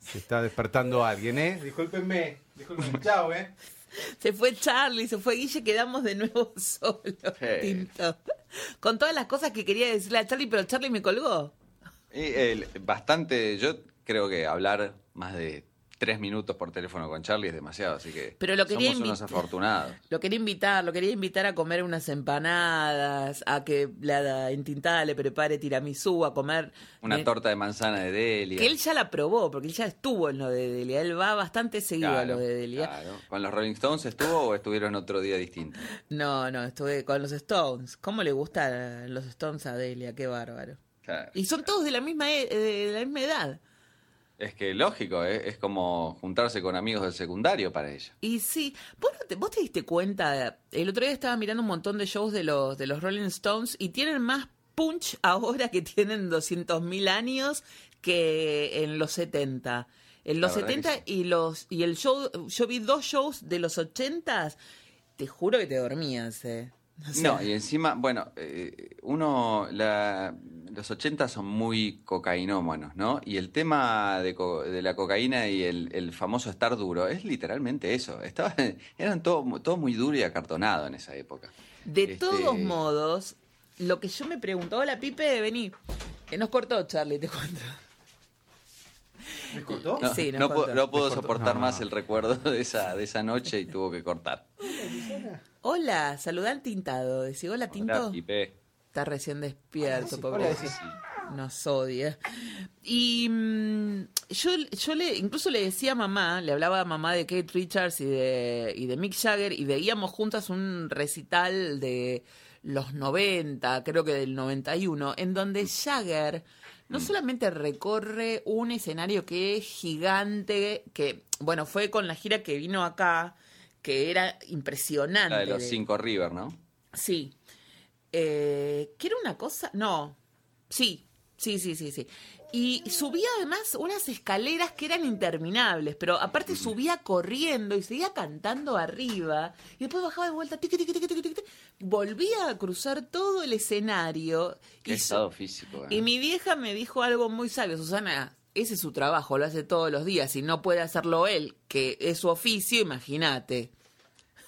se está despertando alguien, ¿eh? Discúlpenme, discúlpenme. (laughs) Chao, ¿eh? Se fue Charlie, se fue Guille, quedamos de nuevo solos. Con todas las cosas que quería decirle a Charlie, pero Charlie me colgó. Y, el- bastante, yo creo que hablar más de tres minutos por teléfono con Charlie es demasiado, así que Pero lo quería somos unos afortunados. (laughs) Lo quería invitar, lo quería invitar a comer unas empanadas, a que la entintada le prepare tiramisú, a comer... Una eh, torta de manzana de Delia. Que él ya la probó, porque él ya estuvo en lo de Delia. Él va bastante seguido a lo de Delia. claro. ¿Con los Rolling Stones estuvo o estuvieron otro día distinto? No, no, estuve con los Stones. ¿Cómo le gustan los Stones a Delia? Qué bárbaro. Claro. Y son todos de la misma, e- de la misma edad. Es que lógico, ¿eh? es como juntarse con amigos del secundario para ella. Y sí, ¿vos, no te, vos te diste cuenta, el otro día estaba mirando un montón de shows de los, de los Rolling Stones y tienen más punch (laughs) ahora que tienen 200.000 años que en los 70. En los La verdad que 70 y los y el show, yo vi dos shows de los 80, te juro que te dormías, eh. (laughs) O sea, No, y encima, bueno, eh, uno, la- los 80 son muy cocainómanos, ¿no? Y el tema de, co- de la cocaína y el, el famoso estar duro es literalmente eso. Estaba, (laughs) eran todo, todo muy duro y acartonado en esa época. De Este, todos modos, lo que yo me pregunto, hola Pipe, vení. Que nos cortó Charlie, te cuento. ¿Me cortó? No, Sí, no, cortó. no puedo soportar No, más no. el recuerdo de esa, de esa noche y tuvo que cortar. Hola, saludá al tintado. Decí, hola Tinto. Hola, Pipe. Está recién despierto, Hola, pobre. sí. Nos odia. Y mm, yo, yo le, incluso le decía a mamá, le hablaba a mamá de Kate Richards y de, y de Mick Jagger, y veíamos juntas un recital de los 90, creo que del 91, en donde Jagger no solamente recorre un escenario que es gigante, que, bueno, fue con la gira que vino acá, que era impresionante. La de los de- cinco River, ¿no? Sí. Eh, ¿Qué era una cosa? No. Sí, sí, sí, sí, sí. Y subía además unas escaleras que eran interminables, pero aparte subía corriendo y seguía cantando arriba y después bajaba de vuelta, tiqui, tiqui, tiqui, volvía a cruzar todo el escenario. Qué y estado físico. ¿eh? y mi vieja me dijo algo muy sabio, Susana, ese es su trabajo, lo hace todos los días y no puede hacerlo él, que es su oficio, imagínate.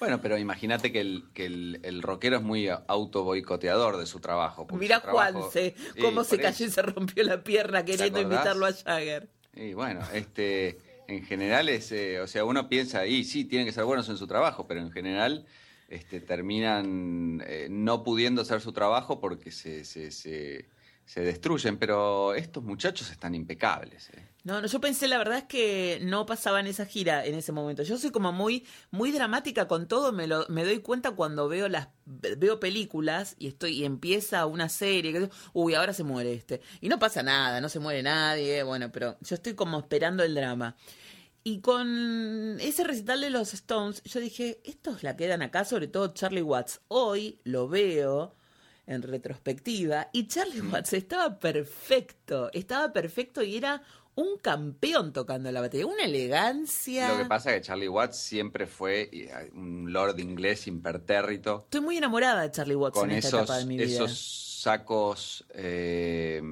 Bueno, pero imagínate que el, que el, el rockero es muy auto boicoteador de su trabajo. Mirá su trabajo- Juanse, Sí, cómo se cayó y se rompió la pierna queriendo invitarlo a Jagger. Y bueno, este, en general es, eh, o sea, uno piensa, y sí, tienen que ser buenos en su trabajo, pero en general este, terminan eh, no pudiendo hacer su trabajo porque se, se, se, se destruyen. Pero estos muchachos están impecables. eh. No, no, yo pensé, la verdad es que no pasaba en esa gira en ese momento. Yo soy como muy, muy dramática con todo, me lo, me doy cuenta cuando veo las, veo películas y estoy, y empieza una serie, que, uy, ahora se muere este. Y no pasa nada, no se muere nadie, bueno, pero yo estoy como esperando el drama. Y con ese recital de los Stones, yo dije, estos la quedan acá, sobre todo Charlie Watts. Hoy lo veo en retrospectiva y Charlie Watts estaba perfecto, estaba perfecto y era un campeón tocando la batería, una elegancia. Lo que pasa es que Charlie Watts siempre fue eh, un lord inglés impertérrito. Estoy muy enamorada de Charlie Watts con en esta esos, etapa de mi vida. esos sacos eh,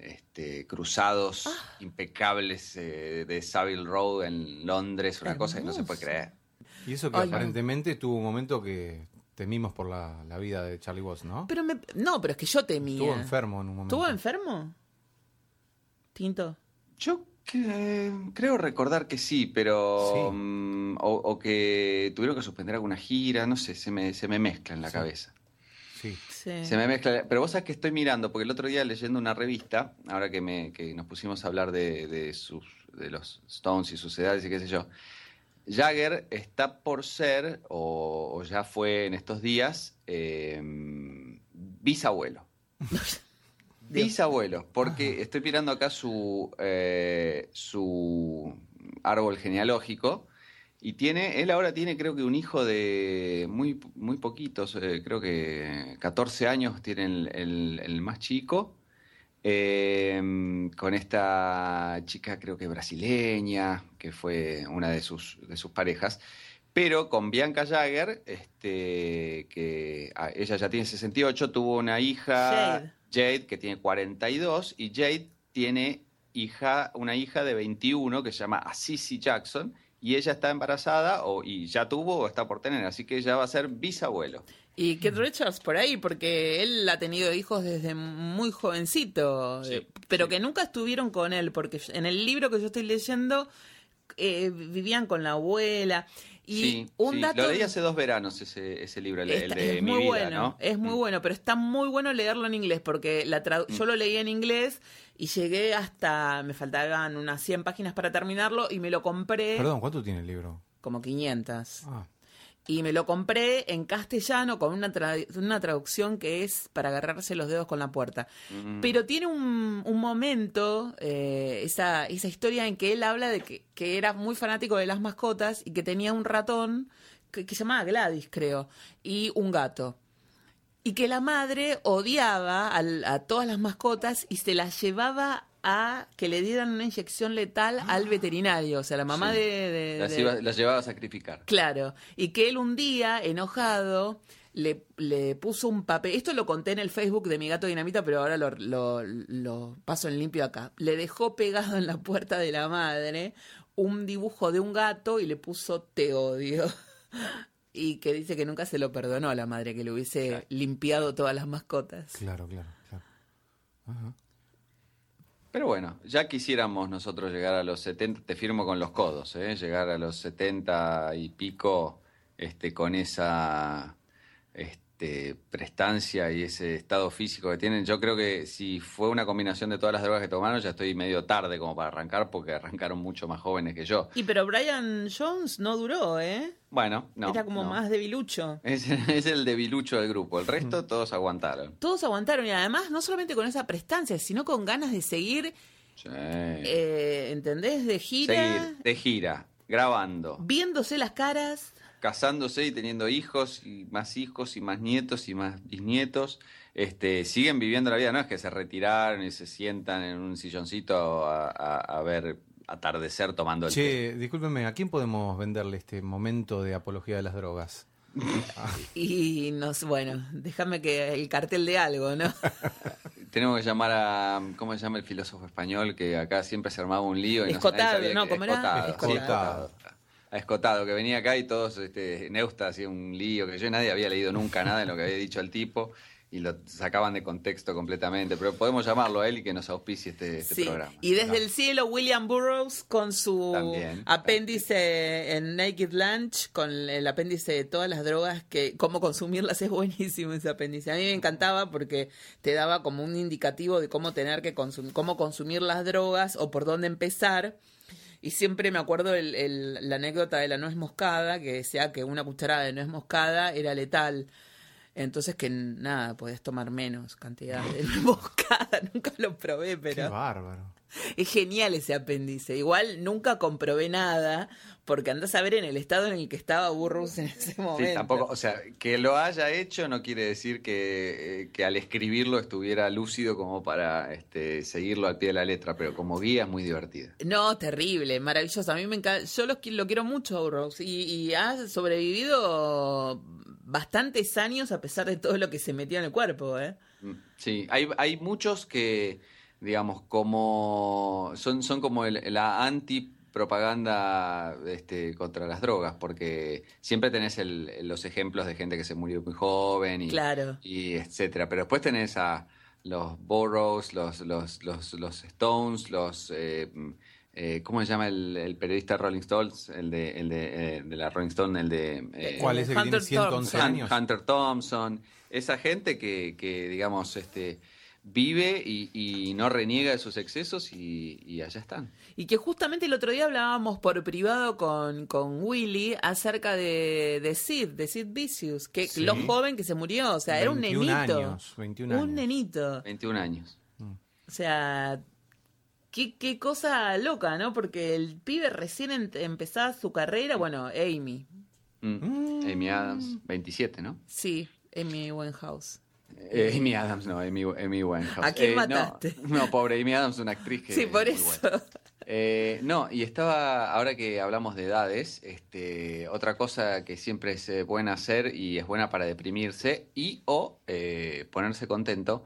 este, cruzados Ah. impecables eh, de Savile Row en Londres, una cosa que no se puede creer. Y eso que Ay, aparentemente tuvo un momento que temimos por la, la vida de Charlie Watts, ¿no? Pero me- no, pero es que yo temía. Estuvo enfermo en un momento. ¿Estuvo enfermo? Tinto. Yo que- creo recordar que sí, pero... Sí. mm, o, o que tuvieron que suspender alguna gira, no sé, se me, se me mezcla en la Sí. cabeza. Sí. Sí. Se me mezcla. Pero vos sabés que estoy mirando, porque el otro día leyendo una revista, ahora que, me, que nos pusimos a hablar de, de, sus, de los Stones y sus edades y qué sé yo, Jagger está por ser, o, o ya fue en estos días, eh, bisabuelo. (laughs) bisabuelo, porque estoy mirando acá su, eh, su árbol genealógico. Y tiene, él ahora tiene creo que un hijo de muy, muy poquitos, eh, creo que 14 años tiene el, el- el más chico, eh, con esta chica creo que brasileña, que fue una de sus, de sus parejas, pero con Bianca Jagger, este, que ah, ella ya tiene 68, tuvo una hija, Jade. Jade, que tiene 42, y Jade tiene hija, una hija de 21 que se llama Assisi Jackson, y ella está embarazada o, y ya tuvo o está por tener, así que ella va a ser bisabuelo. Y Keith Richards por ahí, porque él ha tenido hijos desde muy jovencito, Sí, eh, pero sí. que nunca estuvieron con él, porque en el libro que yo estoy leyendo eh, vivían con la abuela. Y sí, un sí, dato lo leí hace dos veranos ese, ese libro, el, de es mi muy vida, bueno, ¿no? es muy Mm. bueno, pero está muy bueno leerlo en inglés porque la tradu- yo lo leí en inglés y llegué hasta, me faltaban unas 100 páginas para terminarlo y me lo compré Perdón, ¿cuánto tiene el libro? como 500. Ah, Y me lo compré en castellano con una, tra- una traducción que es para agarrarse los dedos con la puerta. Mm. Pero tiene un, un momento, eh, esa, esa historia en que él habla de que, que era muy fanático de las mascotas y que tenía un ratón que, que se llamaba Gladys, creo, y un gato. Y que la madre odiaba al- a todas las mascotas y se las llevaba a que le dieran una inyección letal al veterinario. O sea, la mamá Sí. de- de- Las, de, iba- las llevaba a sacrificar. Claro, y que él un día, enojado, le, le puso un papel. Esto lo conté en el Facebook de mi gato dinamita, pero ahora lo, lo- lo paso en limpio acá. Le dejó pegado en la puerta de la madre un dibujo de un gato y le puso te odio. (laughs) Y que dice que nunca se lo perdonó a la madre, que le hubiese Claro. limpiado todas las mascotas. claro, claro, claro. Ajá. Pero bueno, ya quisiéramos nosotros llegar a los 70, te firmo con los codos, ¿eh? llegar a los 70 y pico este, con esa prestancia y ese estado físico que tienen. Yo creo que si fue una combinación de todas las drogas que tomaron, ya estoy medio tarde como para arrancar porque arrancaron mucho más jóvenes que yo. Y pero Brian Jones no duró, ¿eh? Bueno, no. Era como no. más debilucho. (laughs) Es, es el debilucho del grupo, el resto todos aguantaron. Todos aguantaron y además no solamente con esa prestancia, sino con ganas de seguir Sí. eh, ¿entendés? De gira, Seguir de gira, grabando. viéndose las caras. Casándose y teniendo hijos y más hijos y más nietos y más bisnietos, este, siguen viviendo la vida, no es que se retiraron y se sientan en un silloncito a, a- a ver atardecer tomando el té. Che, discúlpeme, ¿a quién podemos venderle este momento de apología de las drogas? (laughs) Y nos, bueno, déjame que el cartel de algo, ¿no? (laughs) Tenemos que llamar a, ¿cómo se llama el filósofo español que acá siempre se armaba un lío? Y no- Escotado, no, que- ¿cómo era? Escotado, sí, Escotado. Escotado. A Escotado, que venía acá y todos, este, Neusta hacía un lío, que yo nadie había leído nunca nada de lo que había dicho el tipo y lo sacaban de contexto completamente. Pero podemos llamarlo a él y que nos auspicie este, este Sí. programa. Y desde el cielo, William Burroughs con su También. apéndice en Naked Lunch, con el apéndice de todas las drogas, que cómo consumirlas (laughs) es buenísimo ese apéndice. A mí me encantaba porque te daba como un indicativo de cómo tener que consumir, cómo consumir las drogas o por dónde empezar. Y siempre me acuerdo el- el- la anécdota de la nuez moscada, que decía que una cucharada de nuez moscada era letal. Entonces que nada, podés tomar menos cantidad de nuez moscada. (laughs) Nunca lo probé, Qué pero bárbaro. (laughs) es genial ese apéndice. Igual nunca comprobé nada, porque andás a ver en el estado en el que estaba Burroughs en ese momento. Sí, tampoco, o sea, que lo haya hecho no quiere decir que, eh, que al escribirlo estuviera lúcido como para este, seguirlo al pie de la letra, pero como guía es muy divertido. No, terrible, maravilloso. A mí me encanta. Yo lo quiero mucho a Burroughs y, y ha sobrevivido bastantes años a pesar de todo lo que se metió en el cuerpo, ¿eh? Mm, Sí, hay, hay muchos que, digamos, como son, son como el- la anti-propaganda este, contra las drogas, porque siempre tenés el- los ejemplos de gente que se murió muy joven y, Claro. y etcétera. Pero después tenés a los Burroughs, los, los, los, los Stones, los... eh, eh, ¿Cómo se llama el, el periodista Rolling Stones? El de, el de, eh, de la Rolling Stone, el de... eh, ¿Cuál es el que tiene Hunter 111 Thompson. años? Hunter Thompson, esa gente que, que digamos, este, vive y, y no reniega de sus excesos y, y allá están. Y que justamente el otro día hablábamos por privado con, con Willy acerca de, de Sid, de Sid Vicious, que Sí. lo joven que se murió, o sea, era un 21 nenito. años, 21 años. Un nenito. 21 años. O sea, qué, qué cosa loca, ¿no? Porque el pibe recién em- empezaba su carrera, bueno, Amy, Mm. Amy Adams, 27, ¿no? sí, Amy Winehouse. Eh, Amy Adams, no, Amy, Amy Winehouse. ¿A quién Eh, no, mataste? No, pobre Amy Adams, una actriz que Sí, es por muy eso. buena. Eh, no, y estaba, ahora que hablamos de edades, este, otra cosa que siempre es buena hacer y es buena para deprimirse y o ponerse contento.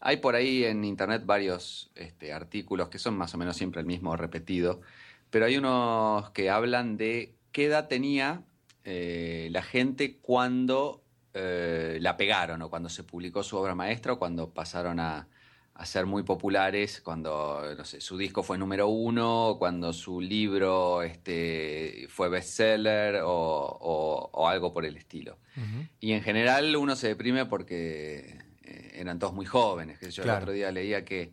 Hay por ahí en internet varios este, artículos que son más o menos siempre el mismo repetido, pero hay unos que hablan de qué edad tenía la gente cuando eh, la pegaron o cuando se publicó su obra maestra o cuando pasaron a, a ser muy populares, cuando no sé, su disco fue número uno, o cuando su libro este, fue bestseller o, o- o algo por el estilo. Y en general uno se deprime porque eh, eran todos muy jóvenes. que Yo Claro. el otro día leía que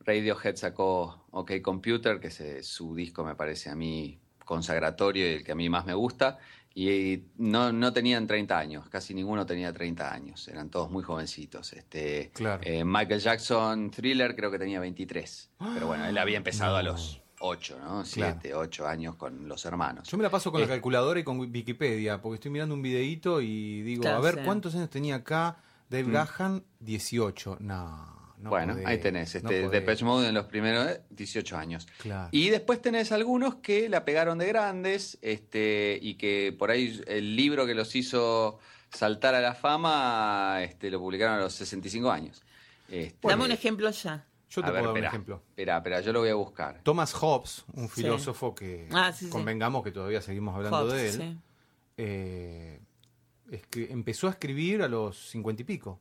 Radiohead sacó OK Computer, que es eh, su disco me parece a mí consagratorio y el que a mí más me gusta, y no, no tenían 30 años, casi ninguno tenía 30 años, eran todos muy jovencitos. Este, Claro. eh, Michael Jackson Thriller creo que tenía 23, pero bueno, él había empezado a los 8, ¿no? 7, 8 años con los hermanos. Yo me la paso con la Eh, calculadora y con Wikipedia, porque estoy mirando un videíto y digo, Claro, a ver, sí. ¿cuántos años tenía acá Dave Gahan? 18. No, no bueno, podés, ahí tenés, no este, podés. Depeche Mode en los primeros eh, 18 años. Claro. Y después tenés algunos que la pegaron de grandes este, y que por ahí el libro que los hizo saltar a la fama este, lo publicaron a los 65 años. Este, Dame un ejemplo ya. Yo te a puedo ver, dar un ejemplo. Espera, espera, yo lo voy a buscar. Thomas Hobbes, un Sí. filósofo que Ah, sí, sí. convengamos que todavía seguimos hablando Hobbes, de él, sí. eh, escri- empezó a escribir a los cincuenta y pico.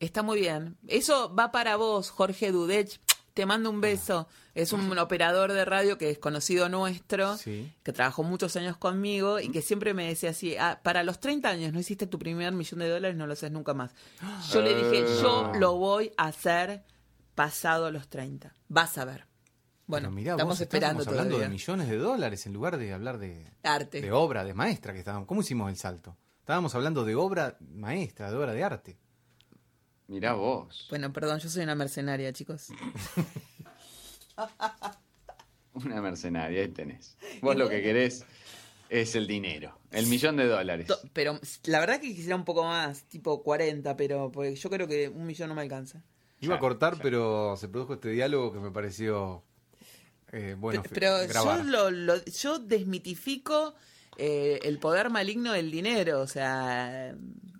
Está muy bien. Eso va para vos, Jorge Dudech. Te mando un beso. Es un operador de radio que es conocido nuestro, Sí. que trabajó muchos años conmigo y que siempre me decía así, "Ah, para los 30 años no hiciste tu primer millón de dólares, no lo haces nunca más. Yo le dije, yo lo voy a hacer pasado los 30. Vas a ver. Bueno, Pero mirá, estamos vos esperando estábamos hablando todavía. de millones de dólares en lugar de hablar de, Arte. de obra, de maestra que estábamos. ¿Cómo hicimos el salto? Estábamos hablando de obra maestra, de obra de arte. Mirá vos. Bueno, perdón, yo soy una mercenaria, chicos. (laughs) Una mercenaria, ahí tenés. (laughs) Vos lo que querés es el dinero, el millón de dólares. Pero la verdad que quisiera un poco más, tipo 40, pero porque yo creo que un millón no me alcanza. Iba a cortar, claro. pero se produjo este diálogo que me pareció eh, bueno Pe- pero grabar. yo, lo, lo- yo desmitifico eh, el poder maligno del dinero. O sea,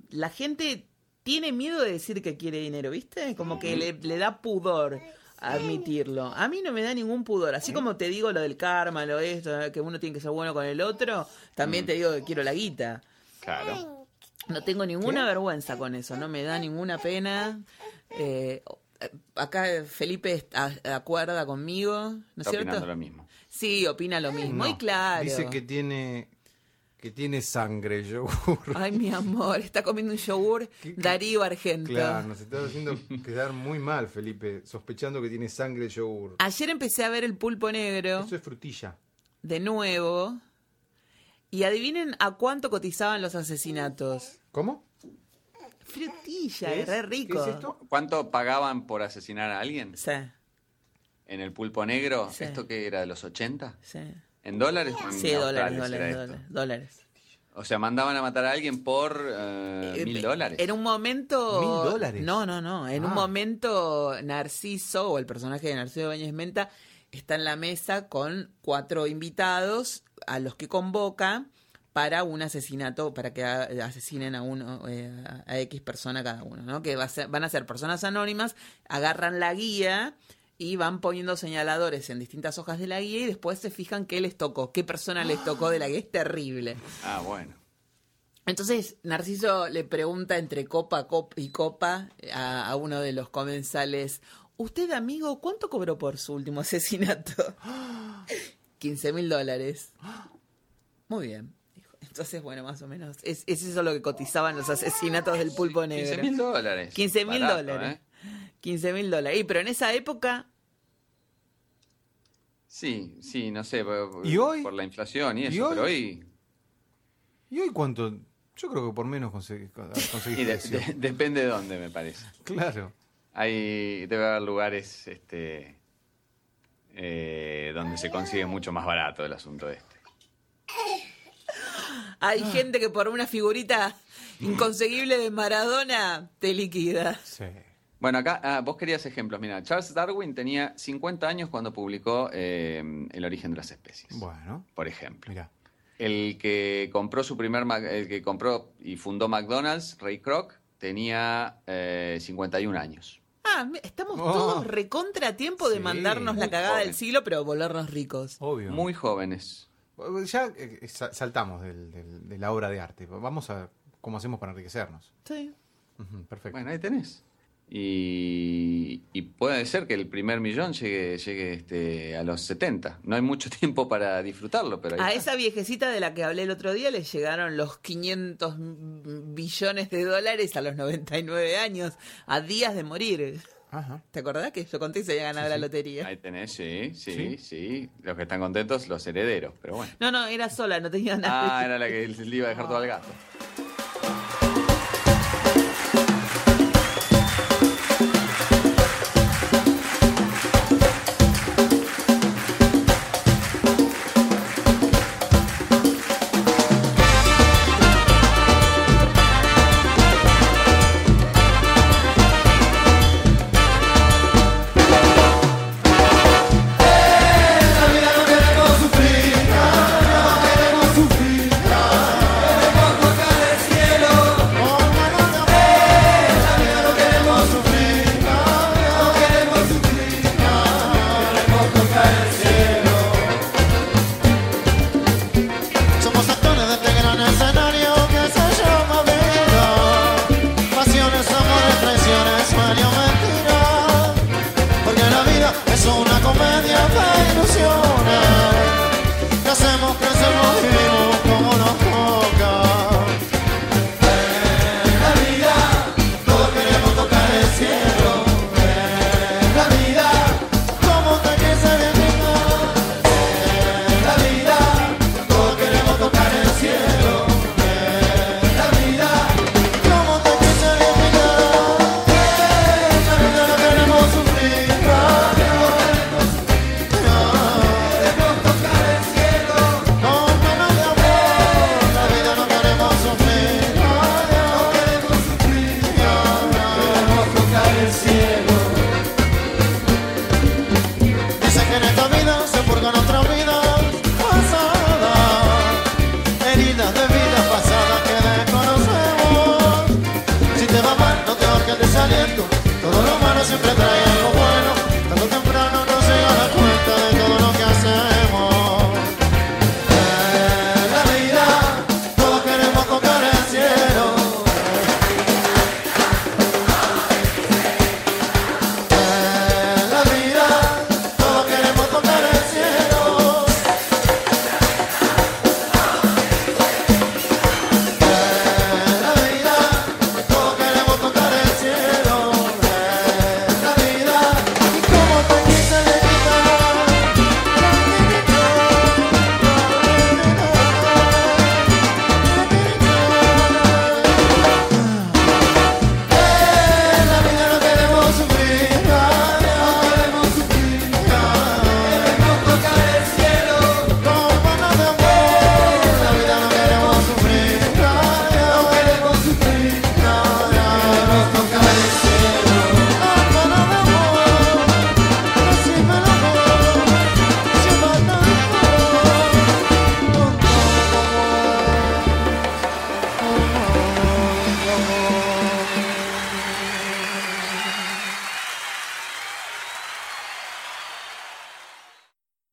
la gente tiene miedo de decir que quiere dinero, ¿viste? Como que le, le da pudor admitirlo. A mí no me da ningún pudor. Así como te digo lo del karma, lo de esto, que uno tiene que ser bueno con el otro, también te digo que quiero la guita. Claro. No tengo ninguna vergüenza con eso, no me da ninguna pena. Eh, acá Felipe está- acuerda conmigo, ¿no es cierto? opinando lo mismo. Sí, opina lo mismo. No, y claro. Dice que tiene que tiene sangre yogur. (laughs) Ay, mi amor, está comiendo un yogur ¿Qué- qué? Darío Argento. Claro, nos está haciendo quedar muy mal, Felipe, sospechando que tiene sangre yogur. Ayer empecé a ver el pulpo negro Eso es frutilla. de nuevo. Y adivinen a cuánto cotizaban los asesinatos. ¿Cómo? Frutilla, ¿Qué es re rico. ¿Qué es esto? ¿Cuánto pagaban por asesinar a alguien? Sí, ¿En el pulpo negro? Sí. ¿Esto que era de los 80? sí. ¿En dólares? en Sí, dólares, dólares, dólares, dólares. O sea, mandaban a matar a alguien por eh, Eh, mil dólares. En un momento. ¿Mil dólares? No, no, no. En un Ah. momento, Narciso, o el personaje de Narciso Bañez Menta, está en la mesa con cuatro invitados a los que convoca para un asesinato, para que a- asesinen a uno, eh, a- a X persona cada uno, ¿no? Que va a ser- van a ser personas anónimas, agarran la guía y van poniendo señaladores en distintas hojas de la guía y después se fijan qué les tocó, qué persona les tocó de la guía. Es terrible. Ah, bueno. Entonces Narciso le pregunta entre copa cop- y copa a, a uno de los comensales, ¿usted amigo cuánto cobró por su último asesinato? (gasps) 15 mil dólares. Muy bien. Entonces, bueno, más o menos. Es, es eso lo que cotizaban los asesinatos del pulpo negro. 15 mil dólares. 15 mil dólares. ¿eh? 15 mil dólares. Y, pero en esa época, Sí, sí, no sé, por, ¿Y hoy? por la inflación y eso, pero hoy... ¿Y hoy cuánto? Yo creo que por menos conseguís de- precio. de- depende de dónde, me parece. Claro. Hay, debe haber lugares este, eh, donde se consigue mucho más barato el asunto este. hay Ah. gente que por una figurita inconseguible de Maradona te liquida. Sí. Bueno, acá ah, vos querías ejemplos. Mira, Charles Darwin tenía 50 años cuando publicó eh, El origen de las especies, Bueno, por ejemplo. mira. El que compró su primer, el que compró y fundó McDonald's, Ray Kroc, tenía eh, 51 años. Ah, estamos Oh. todos recontra tiempo de Sí, mandarnos la cagada joven. del siglo, pero volvernos ricos. Obvio. Muy jóvenes. Ya eh, sa- saltamos del- del- de la obra de arte. Vamos a cómo hacemos para enriquecernos. Sí. Perfecto. Bueno, ahí tenés. Y, y puede ser que el primer millón llegue, llegue este, a los 70. No hay mucho (laughs) tiempo para disfrutarlo, pero ahí A está. esa viejecita de la que hablé el otro día le llegaron los 500 billones de dólares a los 99 años, a días de morir. Ajá. ¿Te acordás que yo conté que se había ganado Sí, la sí. lotería? Ahí tenés, sí, sí, ¿Sí? sí, Los que están contentos, los herederos, pero bueno. No, no, era sola, no tenía nada. Ah, era la que le iba a dejar todo al gato.